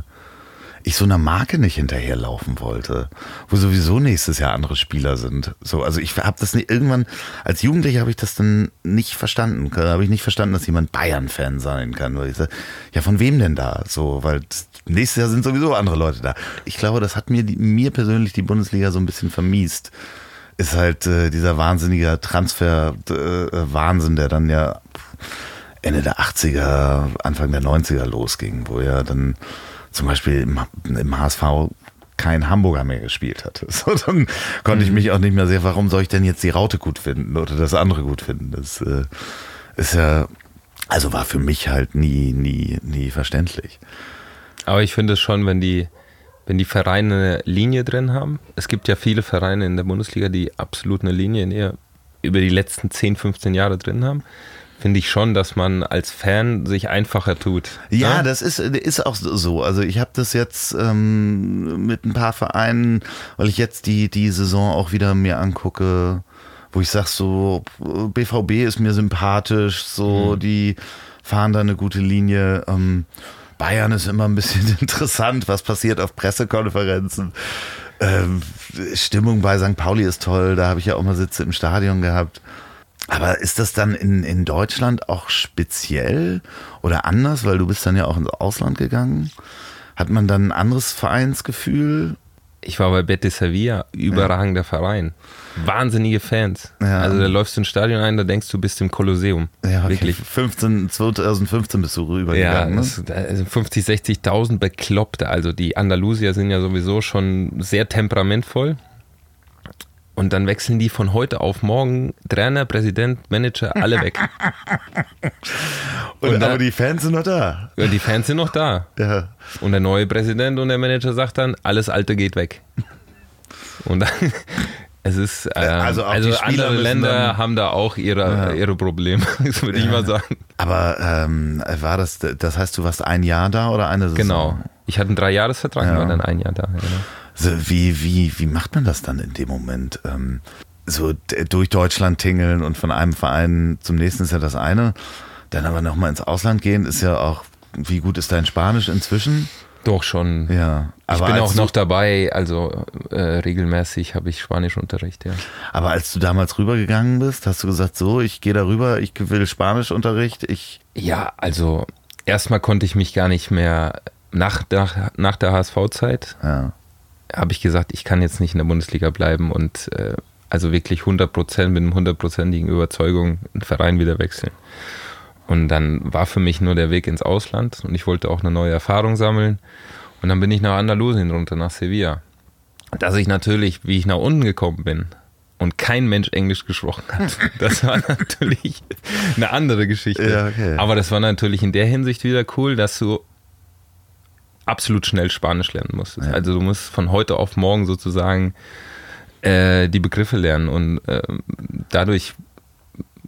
ich so einer Marke nicht hinterherlaufen wollte, wo sowieso nächstes Jahr andere Spieler sind. So, also ich habe das nicht, irgendwann als Jugendlicher habe ich das dann nicht verstanden. Habe ich nicht verstanden, dass jemand Bayern-Fan sein kann, weil ich sage, ja von wem denn da? So, weil nächstes Jahr sind sowieso andere Leute da. Ich glaube, das hat mir die, mir persönlich die Bundesliga so ein bisschen vermiest. Ist halt äh, dieser wahnsinnige Transfer-Wahnsinn, der dann ja Ende der 80er, Anfang der 90er losging, wo ja dann zum Beispiel im, im HSV kein Hamburger mehr gespielt hat. So, dann konnte ich mich auch nicht mehr sehr, warum soll ich denn jetzt die Raute gut finden oder das andere gut finden? Das äh, ist ja, also war für mich halt nie, nie, nie verständlich. Aber ich finde es schon, wenn die, wenn die Vereine eine Linie drin haben. Es gibt ja viele Vereine in der Bundesliga, die absolut eine Linie in ihr über die letzten 10, 15 Jahre drin haben. Finde ich schon, dass man als Fan sich einfacher tut. Ja, Ne? das ist, ist auch so. Also ich habe das jetzt ähm, mit ein paar Vereinen, weil ich jetzt die, die Saison auch wieder mir angucke, wo ich sag so, BVB ist mir sympathisch, so die fahren da eine gute Linie. Ähm, Bayern ist immer ein bisschen interessant, was passiert auf Pressekonferenzen. Ähm, Stimmung bei St. Pauli ist toll, da habe ich ja auch mal Sitze im Stadion gehabt. Aber ist das dann in, in Deutschland auch speziell oder anders, weil du bist dann ja auch ins Ausland gegangen? Hat man dann ein anderes Vereinsgefühl? Ich war bei Betis Sevilla, überragender Verein. Wahnsinnige Fans. Ja. Also da läufst du ins Stadion ein, da denkst du, bist im Kolosseum. Ja, okay. Wirklich. 15, 2015 bist du Ja, rübergegangen. ne? das, da sind 50, 60.000 Bekloppte. Also die Andalusier sind ja sowieso schon sehr temperamentvoll. Und dann wechseln die von heute auf morgen Trainer, Präsident, Manager, alle weg. und, und dann- aber die Fans sind noch da. Und die Fans sind noch da. Ja. Und der neue Präsident und der Manager sagt dann, alles Alte geht weg. Und dann, es ist, ähm, Also also, andere Länder haben da auch ihre, Ja. ihre Probleme, das würde ich mal sagen. Aber ähm, war das, das heißt, du warst ein Jahr da oder eine Saison? Genau. Ich hatte einen Dreijahresvertrag, Ja. war dann ein Jahr da. Genau. So, wie, wie, wie macht man das dann in dem Moment? Ähm, so durch Deutschland tingeln und von einem Verein zum nächsten ist ja das eine. Dann aber nochmal ins Ausland gehen ist ja auch, wie gut ist dein Spanisch inzwischen? Doch schon. Ja. Ich bin auch noch dabei, also äh, regelmäßig habe ich Spanischunterricht, ja. Aber als du damals rübergegangen bist, hast du gesagt, so, ich gehe da rüber, ich will Spanischunterricht, ich. Ja, also erstmal konnte ich mich gar nicht mehr, nach, nach, nach der HSV-Zeit Ja. Habe ich gesagt, ich kann jetzt nicht in der Bundesliga bleiben und äh, also wirklich 100 Prozent mit einer hundertprozentigen Überzeugung einen Verein wieder wechseln. Und dann war für mich nur der Weg ins Ausland und ich wollte auch eine neue Erfahrung sammeln. Und dann bin ich nach Andalusien runter, nach Sevilla. Dass ich natürlich, wie ich nach unten gekommen bin und kein Mensch Englisch gesprochen hat, das war natürlich eine andere Geschichte. Ja, okay. Aber das war natürlich in der Hinsicht wieder cool, dass du absolut schnell Spanisch lernen musstest. Ja. Also du musst von heute auf morgen sozusagen äh, die Begriffe lernen und äh, dadurch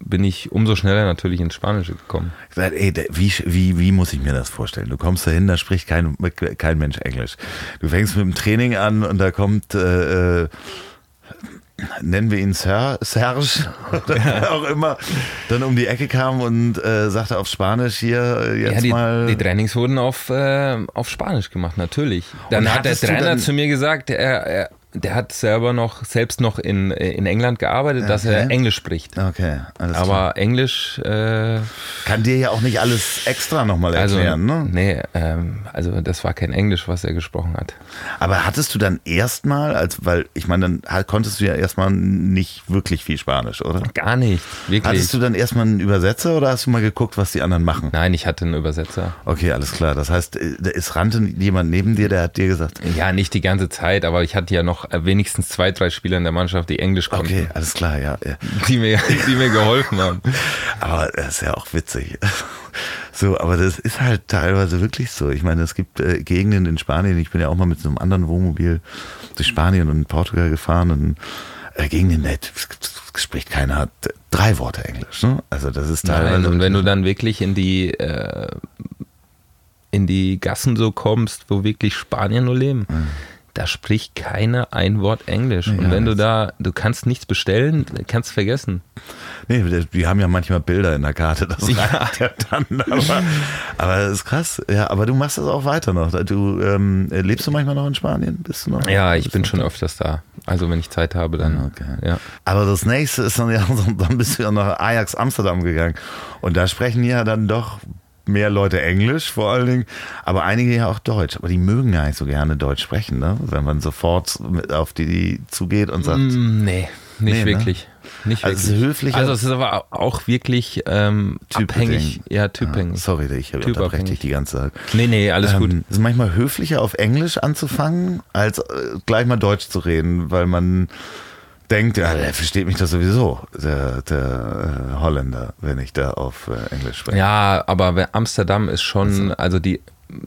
bin ich umso schneller natürlich ins Spanische gekommen. Ey, wie, wie, wie muss ich mir das vorstellen? Du kommst da hin, da spricht kein, kein Mensch Englisch. Du fängst mit dem Training an und da kommt, äh, äh, nennen wir ihn Sir, Serge, oder wer auch immer, dann um die Ecke kam und äh, sagte auf Spanisch hier, äh, jetzt ja, die, mal. die Trainings wurden auf, äh, auf Spanisch gemacht, natürlich. Dann Und hat der Trainer zu mir gesagt, er, er, der hat selber noch, selbst noch in, in England gearbeitet, dass er Englisch spricht. Okay, alles Aber klar. Englisch äh, kann dir ja auch nicht alles extra nochmal also, erklären, also, ne? Nee, ähm, also das war kein Englisch, was er gesprochen hat. Aber hattest du dann erstmal, als weil ich meine, dann konntest du ja erstmal nicht wirklich viel Spanisch, oder? Gar nicht, wirklich. Hattest du dann erstmal einen Übersetzer oder hast du mal geguckt, was die anderen machen? Nein, ich hatte einen Übersetzer. Okay, alles klar. Das heißt, es rannte jemand neben dir, der hat dir gesagt. Ja, nicht die ganze Zeit, aber ich hatte ja noch wenigstens zwei, drei Spieler in der Mannschaft, die Englisch konnten. Okay, alles klar, ja. Die mir, die mir geholfen haben. Aber das ist ja auch witzig. So, aber das ist halt teilweise wirklich so. Ich meine, es gibt äh, Gegenden in Spanien, ich bin ja auch mal mit so einem anderen Wohnmobil durch Spanien und Portugal gefahren und äh, Gegenden, da spricht keiner drei Worte Englisch. Ne? Also das ist teilweise. Nein, und wenn du dann wirklich in die äh, in die Gassen so kommst, wo wirklich Spanier nur leben. Mhm da spricht keiner ein Wort Englisch. Ja, und wenn du da, du kannst nichts bestellen, kannst vergessen. Nee, die haben ja manchmal Bilder in der Karte, das ja. ja dann. Aber, aber das ist krass. Ja, aber du machst das auch weiter noch. Du ähm, lebst du manchmal noch in Spanien? Bist du noch? Ja, ich bin schon öfters da. Also wenn ich Zeit habe, dann. Okay. Ja. Aber das nächste ist dann ja, dann bist du ja nach Ajax Amsterdam gegangen. Und da sprechen ja dann doch mehr Leute Englisch vor allen Dingen, aber einige ja auch Deutsch. Aber die mögen ja nicht so gerne Deutsch sprechen, ne? wenn man sofort auf die zugeht und sagt. Mm, nee, nicht nee, ne? wirklich. Ne? Nicht also wirklich. höflich. Also es ist aber auch wirklich ähm, abhängig. Ja, typabhängig. Ja, sorry, ich unterbreche dich die ganze Zeit. Nee, nee, alles ähm, gut. Es ist manchmal höflicher auf Englisch anzufangen, als äh, gleich mal Deutsch zu reden, weil man denkt, ja, der versteht mich doch sowieso, der, der äh, Holländer, wenn ich da auf äh, Englisch spreche. Ja, aber Amsterdam ist schon, also, also die,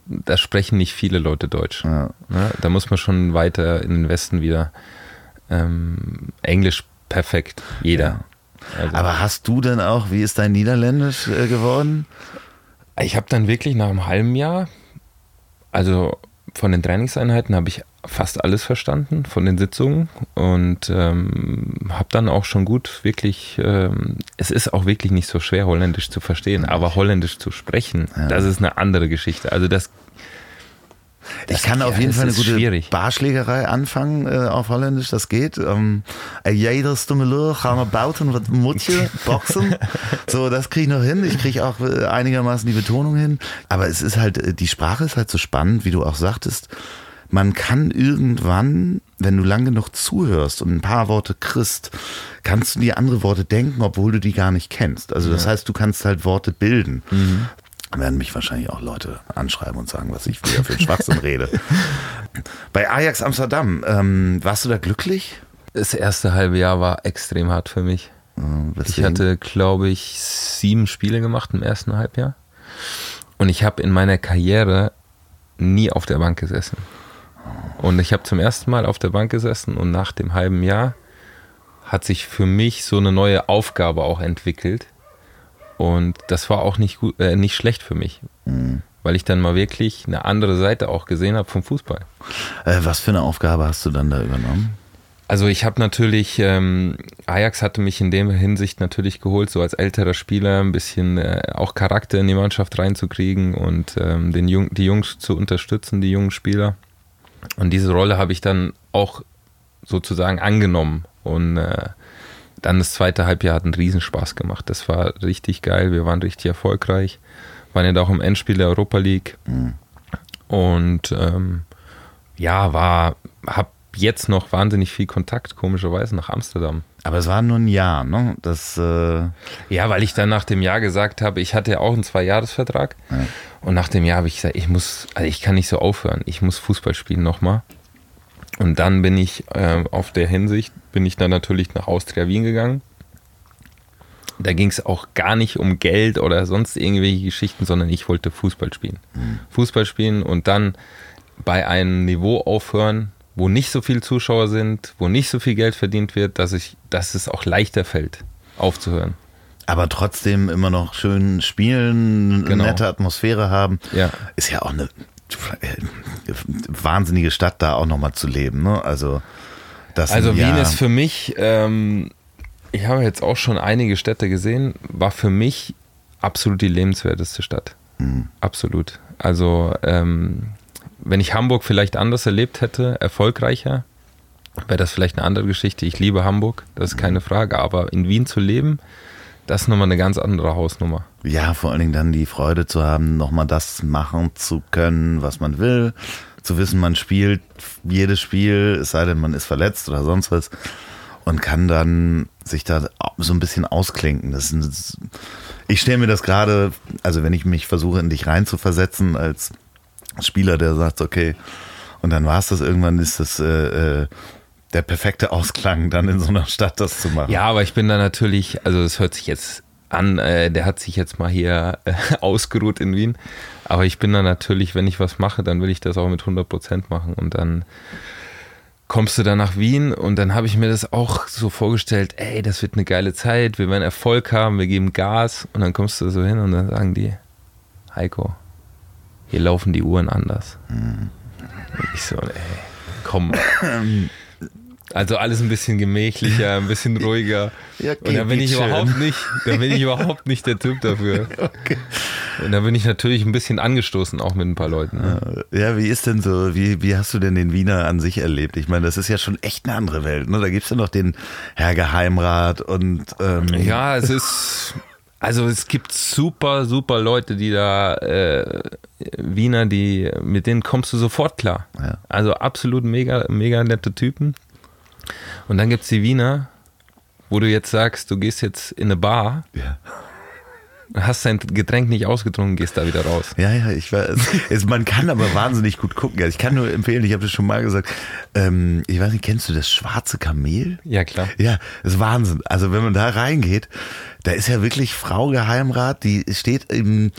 da sprechen nicht viele Leute Deutsch. Ja. Ne? Da muss man schon weiter in den Westen wieder ähm, Englisch perfekt, jeder. Ja. Also. Aber hast du denn auch, wie ist dein Niederländisch äh, geworden? Ich habe dann wirklich nach einem halben Jahr, also von den Trainingseinheiten habe ich fast alles verstanden von den Sitzungen und ähm, habe dann auch schon gut wirklich, ähm, es ist auch wirklich nicht so schwer, Holländisch zu verstehen, aber Holländisch zu sprechen, ja. das ist eine andere Geschichte. Also das ich kann auf jeden Fall eine gute schwierig. Barschlägerei anfangen äh, auf Holländisch, das geht. Ähm, jeder Stummelur, gaan wir bauten, was Mutje, boxen. So, das kriege ich noch hin. Ich kriege auch äh, einigermaßen die Betonung hin. Aber es ist halt, äh, die Sprache ist halt so spannend, wie du auch sagtest man kann irgendwann, wenn du lang genug zuhörst und ein paar Worte kriegst, kannst du dir andere Worte denken, obwohl du die gar nicht kennst. Also das ja. heißt, du kannst halt Worte bilden. Mhm. Werden mich wahrscheinlich auch Leute anschreiben und sagen, was ich wieder für Schwachsinn rede. Bei Ajax Amsterdam, ähm, warst du da glücklich? Das erste halbe Jahr war extrem hart für mich. Äh, ich hatte, glaube ich, sieben Spiele gemacht im ersten Halbjahr. Und ich habe in meiner Karriere nie auf der Bank gesessen. Und ich habe zum ersten Mal auf der Bank gesessen und nach dem halben Jahr hat sich für mich so eine neue Aufgabe auch entwickelt. Und das war auch nicht, gut, äh, nicht schlecht für mich, mhm. weil ich dann mal wirklich eine andere Seite auch gesehen habe vom Fußball. Äh, was für eine Aufgabe hast du dann da übernommen? Also ich habe natürlich, ähm, Ajax hatte mich in der Hinsicht natürlich geholt, so als älterer Spieler ein bisschen äh, auch Charakter in die Mannschaft reinzukriegen und ähm, den Jung, die Jungs zu unterstützen, die jungen Spieler. Und diese Rolle habe ich dann auch sozusagen angenommen. Und äh, dann das zweite Halbjahr hat einen Riesenspaß gemacht. Das war richtig geil. Wir waren richtig erfolgreich. Waren ja auch im Endspiel der Europa League. Mhm. Und ähm, ja, war, hab jetzt noch wahnsinnig viel Kontakt, komischerweise, nach Amsterdam. Aber es war nur ein Jahr, ne? Das, äh ja, weil ich dann nach dem Jahr gesagt habe, ich hatte ja auch einen Zweijahresvertrag. Ja. Und nach dem Jahr habe ich gesagt, ich muss, also ich kann nicht so aufhören, ich muss Fußball spielen nochmal. Und dann bin ich äh, auf der Hinsicht, bin ich dann natürlich nach Austria Wien gegangen. Da ging es auch gar nicht um Geld oder sonst irgendwelche Geschichten, sondern ich wollte Fußball spielen. Mhm. Fußball spielen und dann bei einem Niveau aufhören, wo nicht so viele Zuschauer sind, wo nicht so viel Geld verdient wird, dass, ich, dass es auch leichter fällt, aufzuhören. Aber trotzdem immer noch schön spielen, genau. nette Atmosphäre haben. Ja. Ist ja auch eine wahnsinnige Stadt, da auch nochmal zu leben. Ne? Also, das also Wien ist für mich, ähm, ich habe jetzt auch schon einige Städte gesehen, war für mich absolut die lebenswerteste Stadt. Mhm. Absolut. Also ähm, wenn ich Hamburg vielleicht anders erlebt hätte, erfolgreicher, wäre das vielleicht eine andere Geschichte. Ich liebe Hamburg, das ist keine Frage, aber in Wien zu leben, das ist nochmal eine ganz andere Hausnummer. Ja, vor allen Dingen dann die Freude zu haben, nochmal das machen zu können, was man will. Zu wissen, man spielt jedes Spiel, es sei denn, man ist verletzt oder sonst was. Und kann dann sich da so ein bisschen ausklinken. Das ist, ich stelle mir das gerade, also wenn ich mich versuche, in dich reinzuversetzen als Spieler, der sagt, okay, und dann war es das irgendwann, ist das äh, äh, der perfekte Ausklang, dann in so einer Stadt das zu machen. Ja, aber ich bin da natürlich, also es hört sich jetzt an, äh, der hat sich jetzt mal hier äh, ausgeruht in Wien. Aber ich bin da natürlich, wenn ich was mache, dann will ich das auch mit 100 Prozent machen. Und dann kommst du da nach Wien und dann habe ich mir das auch so vorgestellt, ey, das wird eine geile Zeit, wir werden Erfolg haben, wir geben Gas. Und dann kommst du so hin und dann sagen die, Heiko, hier laufen die Uhren anders. Mhm. Ich so, ey, komm. Also alles ein bisschen gemächlicher, ein bisschen ruhiger. Ja, okay, und da bin ich schön. überhaupt nicht, da bin ich überhaupt nicht der Typ dafür. Okay. Und da bin ich natürlich ein bisschen angestoßen, auch mit ein paar Leuten. Ne? Ja, wie ist denn so, wie, wie hast du denn den Wiener an sich erlebt? Ich meine, das ist ja schon echt eine andere Welt. Ne? Da gibt es ja noch den Herr Geheimrat und ähm Ja, es ist. Also es gibt super, super Leute, die da, äh, Wiener, die, mit denen kommst du sofort klar. Ja. Also absolut mega, mega nette Typen. Und dann gibt es die Wiener, wo du jetzt sagst, du gehst jetzt in eine Bar. Ja. Hast dein Getränk nicht ausgetrunken, gehst da wieder raus. Ja, ja, ich weiß. Es, man kann aber wahnsinnig gut gucken. Also ich kann nur empfehlen, ich habe das schon mal gesagt. Ähm, ich weiß nicht, kennst du das schwarze Kamel? Ja, klar. Ja, das ist Wahnsinn. Also wenn man da reingeht, da ist ja wirklich Frau Geheimrat, die steht im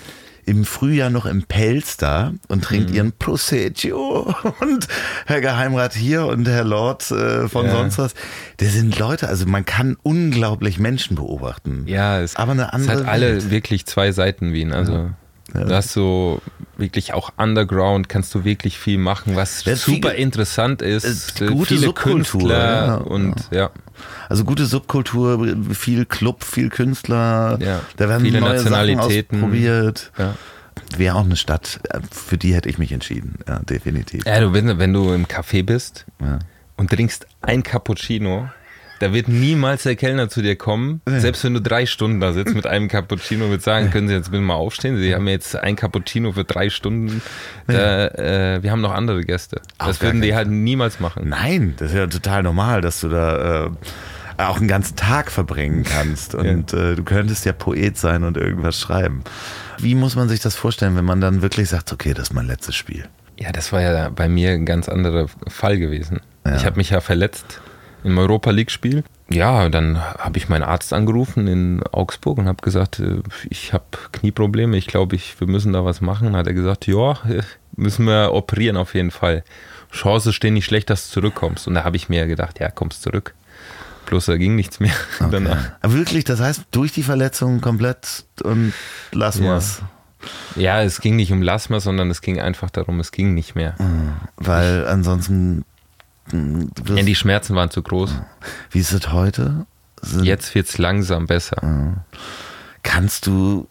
im Frühjahr noch im Pelz da und trinkt mhm. ihren Prosecco und Herr Geheimrat hier und Herr Lord äh, von ja. sonst was. Das sind Leute, also man kann unglaublich Menschen beobachten. Ja, es, aber eine andere es hat alle wirklich zwei Seiten Wien. Also ja. Ja. Du hast so wirklich auch Underground, kannst du wirklich viel machen, was super viele, interessant ist. Gute viele Subkultur, Künstler ja. und ja. Also gute Subkultur, viel Club, viel Künstler. Ja. Da werden viele neue Nationalitäten Sachen ausprobiert. Ja. Wäre auch eine Stadt, für die hätte ich mich entschieden, ja, definitiv. Ja, du, wenn, wenn du im Café bist ja. und trinkst ein Cappuccino, da wird niemals der Kellner zu dir kommen, ja. selbst wenn du drei Stunden da sitzt mit einem Cappuccino, wird sagen, können Sie jetzt bitte mal aufstehen? Sie haben jetzt ein Cappuccino für drei Stunden. Da, äh, wir haben noch andere Gäste. Das würden die halt niemals machen. Nein, das ist ja total normal, dass du da äh, auch einen ganzen Tag verbringen kannst. Und ja. äh, du könntest ja Poet sein und irgendwas schreiben. Wie muss man sich das vorstellen, wenn man dann wirklich sagt, okay, das ist mein letztes Spiel? Ja, das war ja bei mir ein ganz anderer Fall gewesen. Ja. Ich habe mich ja verletzt im Europa League-Spiel. Ja, dann habe ich meinen Arzt angerufen in Augsburg und habe gesagt, äh, ich habe Knieprobleme, ich glaube, ich, wir müssen da was machen. Dann hat er gesagt, ja, müssen wir operieren auf jeden Fall. Chancen stehen nicht schlecht, dass du zurückkommst. Und da habe ich mir gedacht, ja, kommst zurück. Bloß da ging nichts mehr okay. danach. Wirklich, das heißt, durch die Verletzung komplett und lassen wir es. Ja, es ging nicht um Lasma, sondern es ging einfach darum, es ging nicht mehr. Mhm. Weil ansonsten ja, die Schmerzen waren zu groß. Wie ist es heute? Sind Jetzt wird es langsam besser. Kannst du,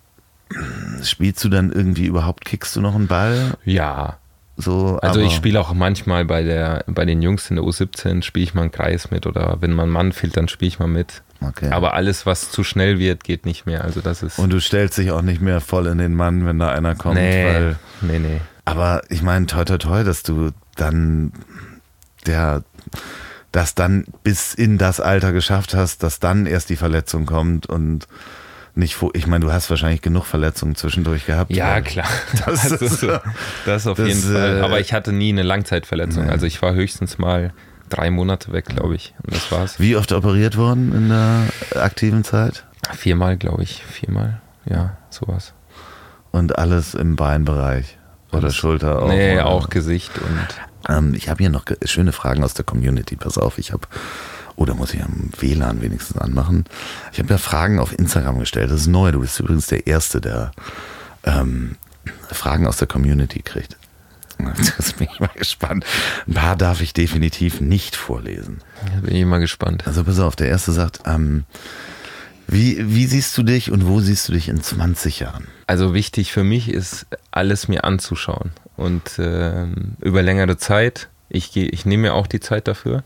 spielst du dann irgendwie überhaupt, kickst du noch einen Ball? Ja. So, also ich spiele auch manchmal bei, der, bei den Jungs in der U17, spiele ich mal einen Kreis mit oder wenn mein Mann fehlt, dann spiele ich mal mit. Okay. Aber alles, was zu schnell wird, geht nicht mehr. Also das ist Und du stellst dich auch nicht mehr voll in den Mann, wenn da einer kommt. Nee, weil, nee, nee. Aber ich meine, toi, toi, toi, dass du dann der das dann bis in das Alter geschafft hast, dass dann erst die Verletzung kommt und nicht vor. Ich meine, du hast wahrscheinlich genug Verletzungen zwischendurch gehabt. Ja, klar. Das, das, ist, das auf das, jeden Fall. Äh, Aber ich hatte nie eine Langzeitverletzung. Nee. Also ich war höchstens mal drei Monate weg, glaube ich. Und das war's. Wie oft operiert worden in der aktiven Zeit? Viermal, glaube ich. Viermal. Ja, sowas. Und alles im Beinbereich? Oder Schulter auch? Nee, oder? auch Gesicht und. Ähm, ich habe hier noch schöne Fragen aus der Community. Pass auf, ich habe, oder muss ich am WLAN wenigstens anmachen? Ich habe ja Fragen auf Instagram gestellt. Das ist neu. Du bist übrigens der Erste, der ähm, Fragen aus der Community kriegt. Das bin ich mal gespannt. Ein paar darf ich definitiv nicht vorlesen. Da bin ich mal gespannt. Also pass auf, der erste sagt, ähm, wie, wie siehst du dich und wo siehst du dich in 20 Jahren? Also wichtig für mich ist, alles mir anzuschauen und äh, über längere Zeit. Ich, ich nehme mir auch die Zeit dafür.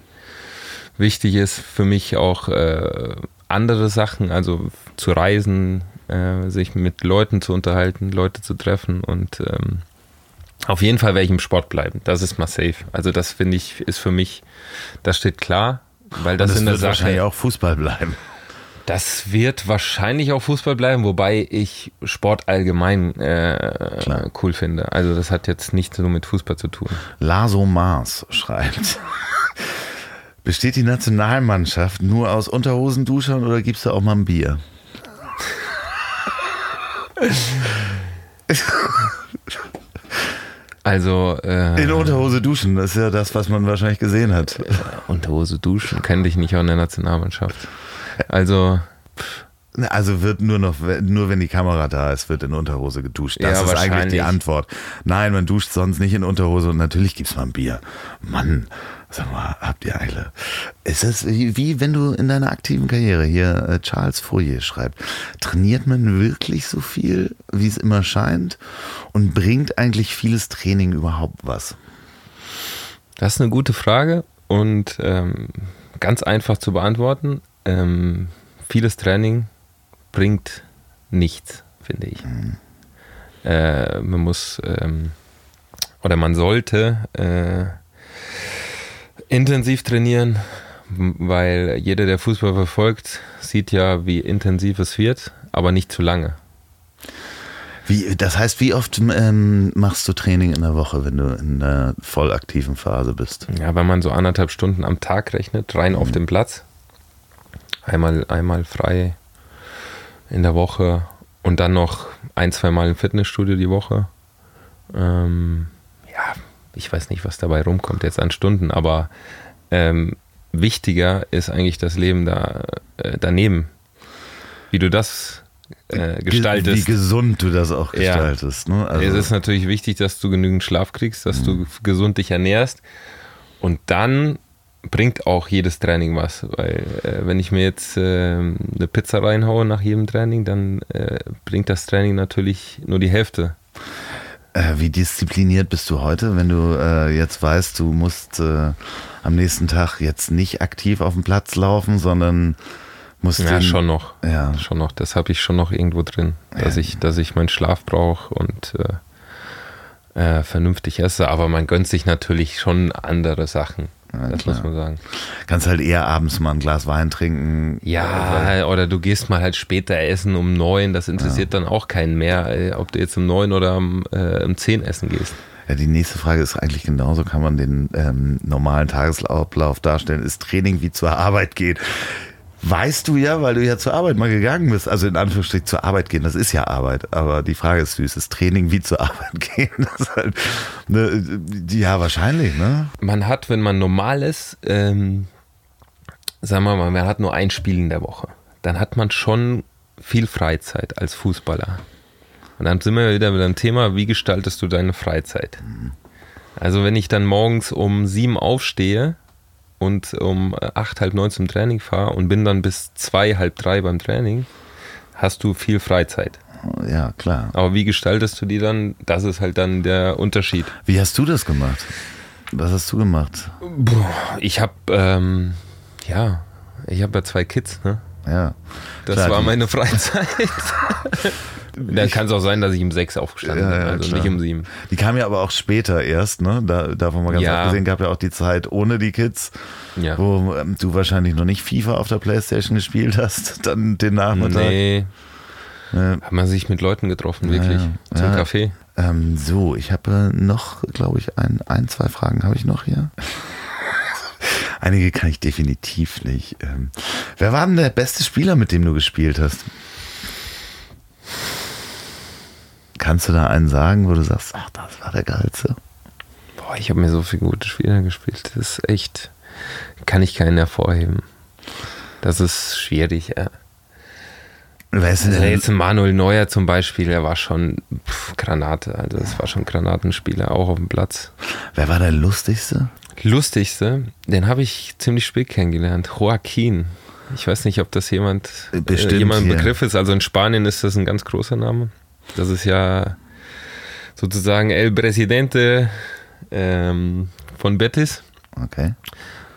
Wichtig ist für mich auch äh, andere Sachen, also zu reisen, äh, sich mit Leuten zu unterhalten, Leute zu treffen und ähm, auf jeden Fall werde ich im Sport bleiben. Das ist mal safe. Also das finde ich ist für mich, das steht klar, weil das, Und der wird Sache wahrscheinlich auch Fußball bleiben. Das wird wahrscheinlich auch Fußball bleiben, wobei ich Sport allgemein äh, cool finde. Also das hat jetzt nichts nur mit Fußball zu tun. Laso Mars schreibt. Besteht die Nationalmannschaft nur aus Unterhosenduschern oder gibt es da auch mal ein Bier? Also äh, In Unterhose duschen, das ist ja das, was man wahrscheinlich gesehen hat. Unterhose duschen kenne ich nicht auch in der Nationalmannschaft. Also Also wird nur noch, nur wenn die Kamera da ist, wird in Unterhose geduscht. Das Ja, ist eigentlich die. Antwort. Nein, man duscht sonst nicht in Unterhose und natürlich gibt's mal ein Bier. Mann, sag mal, habt ihr Eile? Ist es wie, wie wenn du in deiner aktiven Karriere hier äh, Charles Fourier schreibt, trainiert man wirklich so viel, wie es immer scheint? Und bringt eigentlich vieles Training überhaupt was? das ist eine gute Frage und ähm, ganz einfach zu beantworten. Ähm, vieles Training bringt nichts, finde ich. Äh, man muss ähm, oder man sollte äh, intensiv trainieren, weil jeder, der Fußball verfolgt, sieht ja, wie intensiv es wird, aber nicht zu lange. Wie, das heißt, wie oft ähm, machst du Training in der Woche, wenn du in der voll aktiven Phase bist? Ja, wenn man so anderthalb Stunden am Tag rechnet, rein auf dem Platz, einmal, einmal frei in der Woche und dann noch ein, zwei Mal im Fitnessstudio die Woche. Ähm, ja, ich weiß nicht, was dabei rumkommt jetzt an Stunden, aber ähm, wichtiger ist eigentlich das Leben da äh, daneben. Wie du das äh, gestaltest. Wie gesund du das auch Ja. gestaltest. Ne? Also, es ist natürlich wichtig, dass du genügend Schlaf kriegst, dass du gesund dich ernährst. Und dann bringt auch jedes Training was. Weil äh, wenn ich mir jetzt äh, eine Pizza reinhaue nach jedem Training, dann äh, bringt das Training natürlich nur die Hälfte. äh, wie diszipliniert bist du heute, wenn du äh, jetzt weißt, du musst äh, am nächsten Tag jetzt nicht aktiv auf dem Platz laufen, sondern musst Ja, den- schon noch. Ja. Schon noch. Das habe ich schon noch irgendwo drin. Dass ich, dass ich meinen Schlaf brauche und vernünftig esse. Aber man gönnt sich natürlich schon andere Sachen. Das klar. muss man sagen. kannst halt eher abends mal ein Glas Wein trinken. Ja, oder du gehst mal halt später essen um neun, das interessiert dann auch keinen mehr, äh, ob du jetzt um neun oder um, äh, um zehn essen gehst. Ja, die nächste Frage ist eigentlich genauso, kann man den ähm, normalen Tagesablauf darstellen? Ist Training wie zur Arbeit geht? Weißt du ja, weil du ja zur Arbeit mal gegangen bist. Also in Anführungsstrichen zur Arbeit gehen, das ist ja Arbeit. Aber die Frage ist süß, ist Training wie zur Arbeit gehen? Halt, ne, ja, wahrscheinlich, ne? Man hat, wenn man normal ist, ähm, sagen wir mal, man hat nur ein Spiel in der Woche, dann hat man schon viel Freizeit als Fußballer. Und dann sind wir wieder mit dem Thema, wie gestaltest du deine Freizeit? Also wenn ich dann morgens um sieben aufstehe und um acht, halb neun zum Training fahre und bin dann bis zwei, halb drei beim Training, hast du viel Freizeit. Ja, klar. Aber wie gestaltest du die dann? Das ist halt dann der Unterschied. Wie hast du das gemacht? Was hast du gemacht? Ich habe, ähm, ja, ich habe ja zwei Kids, ne? Ja. Das Klar, war meine Freizeit. Dann kann es auch sein, dass ich um sechs aufgestanden Ja, bin, also klar. nicht um sieben. Die kam ja aber auch später erst, ne? Da, davon mal ganz Ja. abgesehen, gab ja auch die Zeit ohne die Kids, Ja. wo ähm, du wahrscheinlich noch nicht FIFA auf der Playstation gespielt hast, dann den Nachmittag. Nee, Ja. hat man sich mit Leuten getroffen, wirklich, zum. Kaffee. Ähm, so, ich habe äh, noch, glaube ich, ein, ein, zwei Fragen habe ich noch hier. Einige kann ich definitiv nicht. Ähm, wer war denn der beste Spieler, mit dem du gespielt hast? Kannst du da einen sagen, wo du sagst, ach, das war der geilste? Boah, ich habe mir so viele gute Spieler gespielt. Das ist echt, kann ich keinen hervorheben. Das ist schwierig, ja. Wer ist denn Also der jetzt Manuel Neuer zum Beispiel, der war schon pff, Granate, also das war schon Granatenspieler, auch auf dem Platz. Wer war der lustigste? Lustigste, den habe ich ziemlich spät kennengelernt, Joaquin. Ich weiß nicht, ob das jemand, Bestimmt, äh, jemand ein ja. Begriff ist. Also in Spanien ist das ein ganz großer Name. Das ist ja sozusagen El Presidente ähm, von Betis. Okay.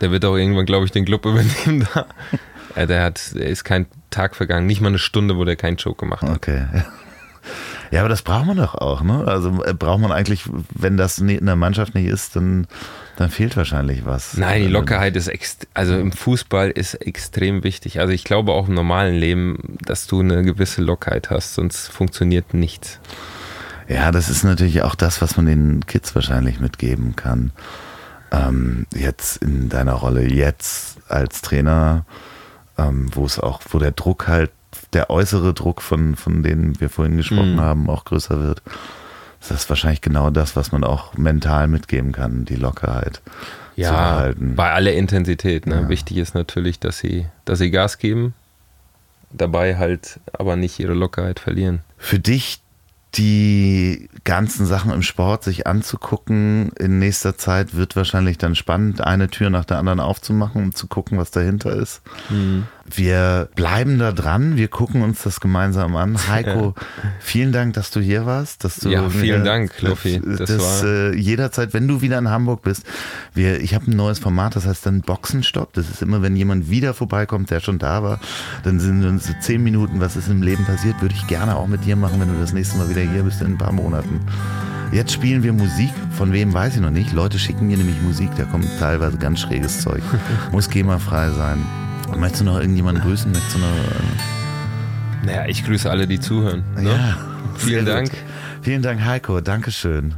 Der wird auch irgendwann, glaube ich, den Club übernehmen da. Äh, der hat, er ist kein Tag vergangen, nicht mal eine Stunde, wo der keinen Joke gemacht hat. Okay. Ja, aber das braucht man doch auch, ne? Also äh, braucht man eigentlich, wenn das in der Mannschaft nicht ist, dann, dann fehlt wahrscheinlich was. Nein, die Lockerheit ist, also im Fußball ist extrem wichtig. Also ich glaube auch im normalen Leben, dass du eine gewisse Lockerheit hast, sonst funktioniert nichts. Ja, das ist natürlich auch das, was man den Kids wahrscheinlich mitgeben kann. Ähm, jetzt in deiner Rolle, jetzt als Trainer, ähm, wo es auch, wo der Druck halt der äußere Druck, von, von denen wir vorhin gesprochen mhm. haben, auch größer wird. Das ist wahrscheinlich genau das, was man auch mental mitgeben kann, die Lockerheit. Ja, bei aller Intensität. Ne? Ja. Wichtig ist natürlich, dass sie, dass sie Gas geben, dabei halt aber nicht ihre Lockerheit verlieren. Für dich die ganzen Sachen im Sport sich anzugucken in nächster Zeit wird wahrscheinlich dann spannend, eine Tür nach der anderen aufzumachen, um zu gucken, was dahinter ist. Mhm. Wir bleiben da dran, wir gucken uns das gemeinsam an. Heiko, ja. vielen Dank, dass du hier warst. Dass du ja, vielen Dank, Luffy. Das, das äh, jederzeit, wenn du wieder in Hamburg bist. Wir, ich habe ein neues Format, das heißt dann Boxenstopp. Das ist immer, wenn jemand wieder vorbeikommt, der schon da war, dann sind uns zehn Minuten, was ist im Leben passiert, würde ich gerne auch mit dir machen, wenn du das nächste Mal wieder hier bist in ein paar Monaten. Jetzt spielen wir Musik, von wem weiß ich noch nicht. Leute schicken mir nämlich Musik, da kommt teilweise ganz schräges Zeug. Muss GEMA-frei sein. Möchtest du noch irgendjemanden grüßen? Möchtest du noch. Äh naja, ich grüße alle, die zuhören. Ne? Ja. Vielen Dank. Vielen Dank, Heiko. Dankeschön.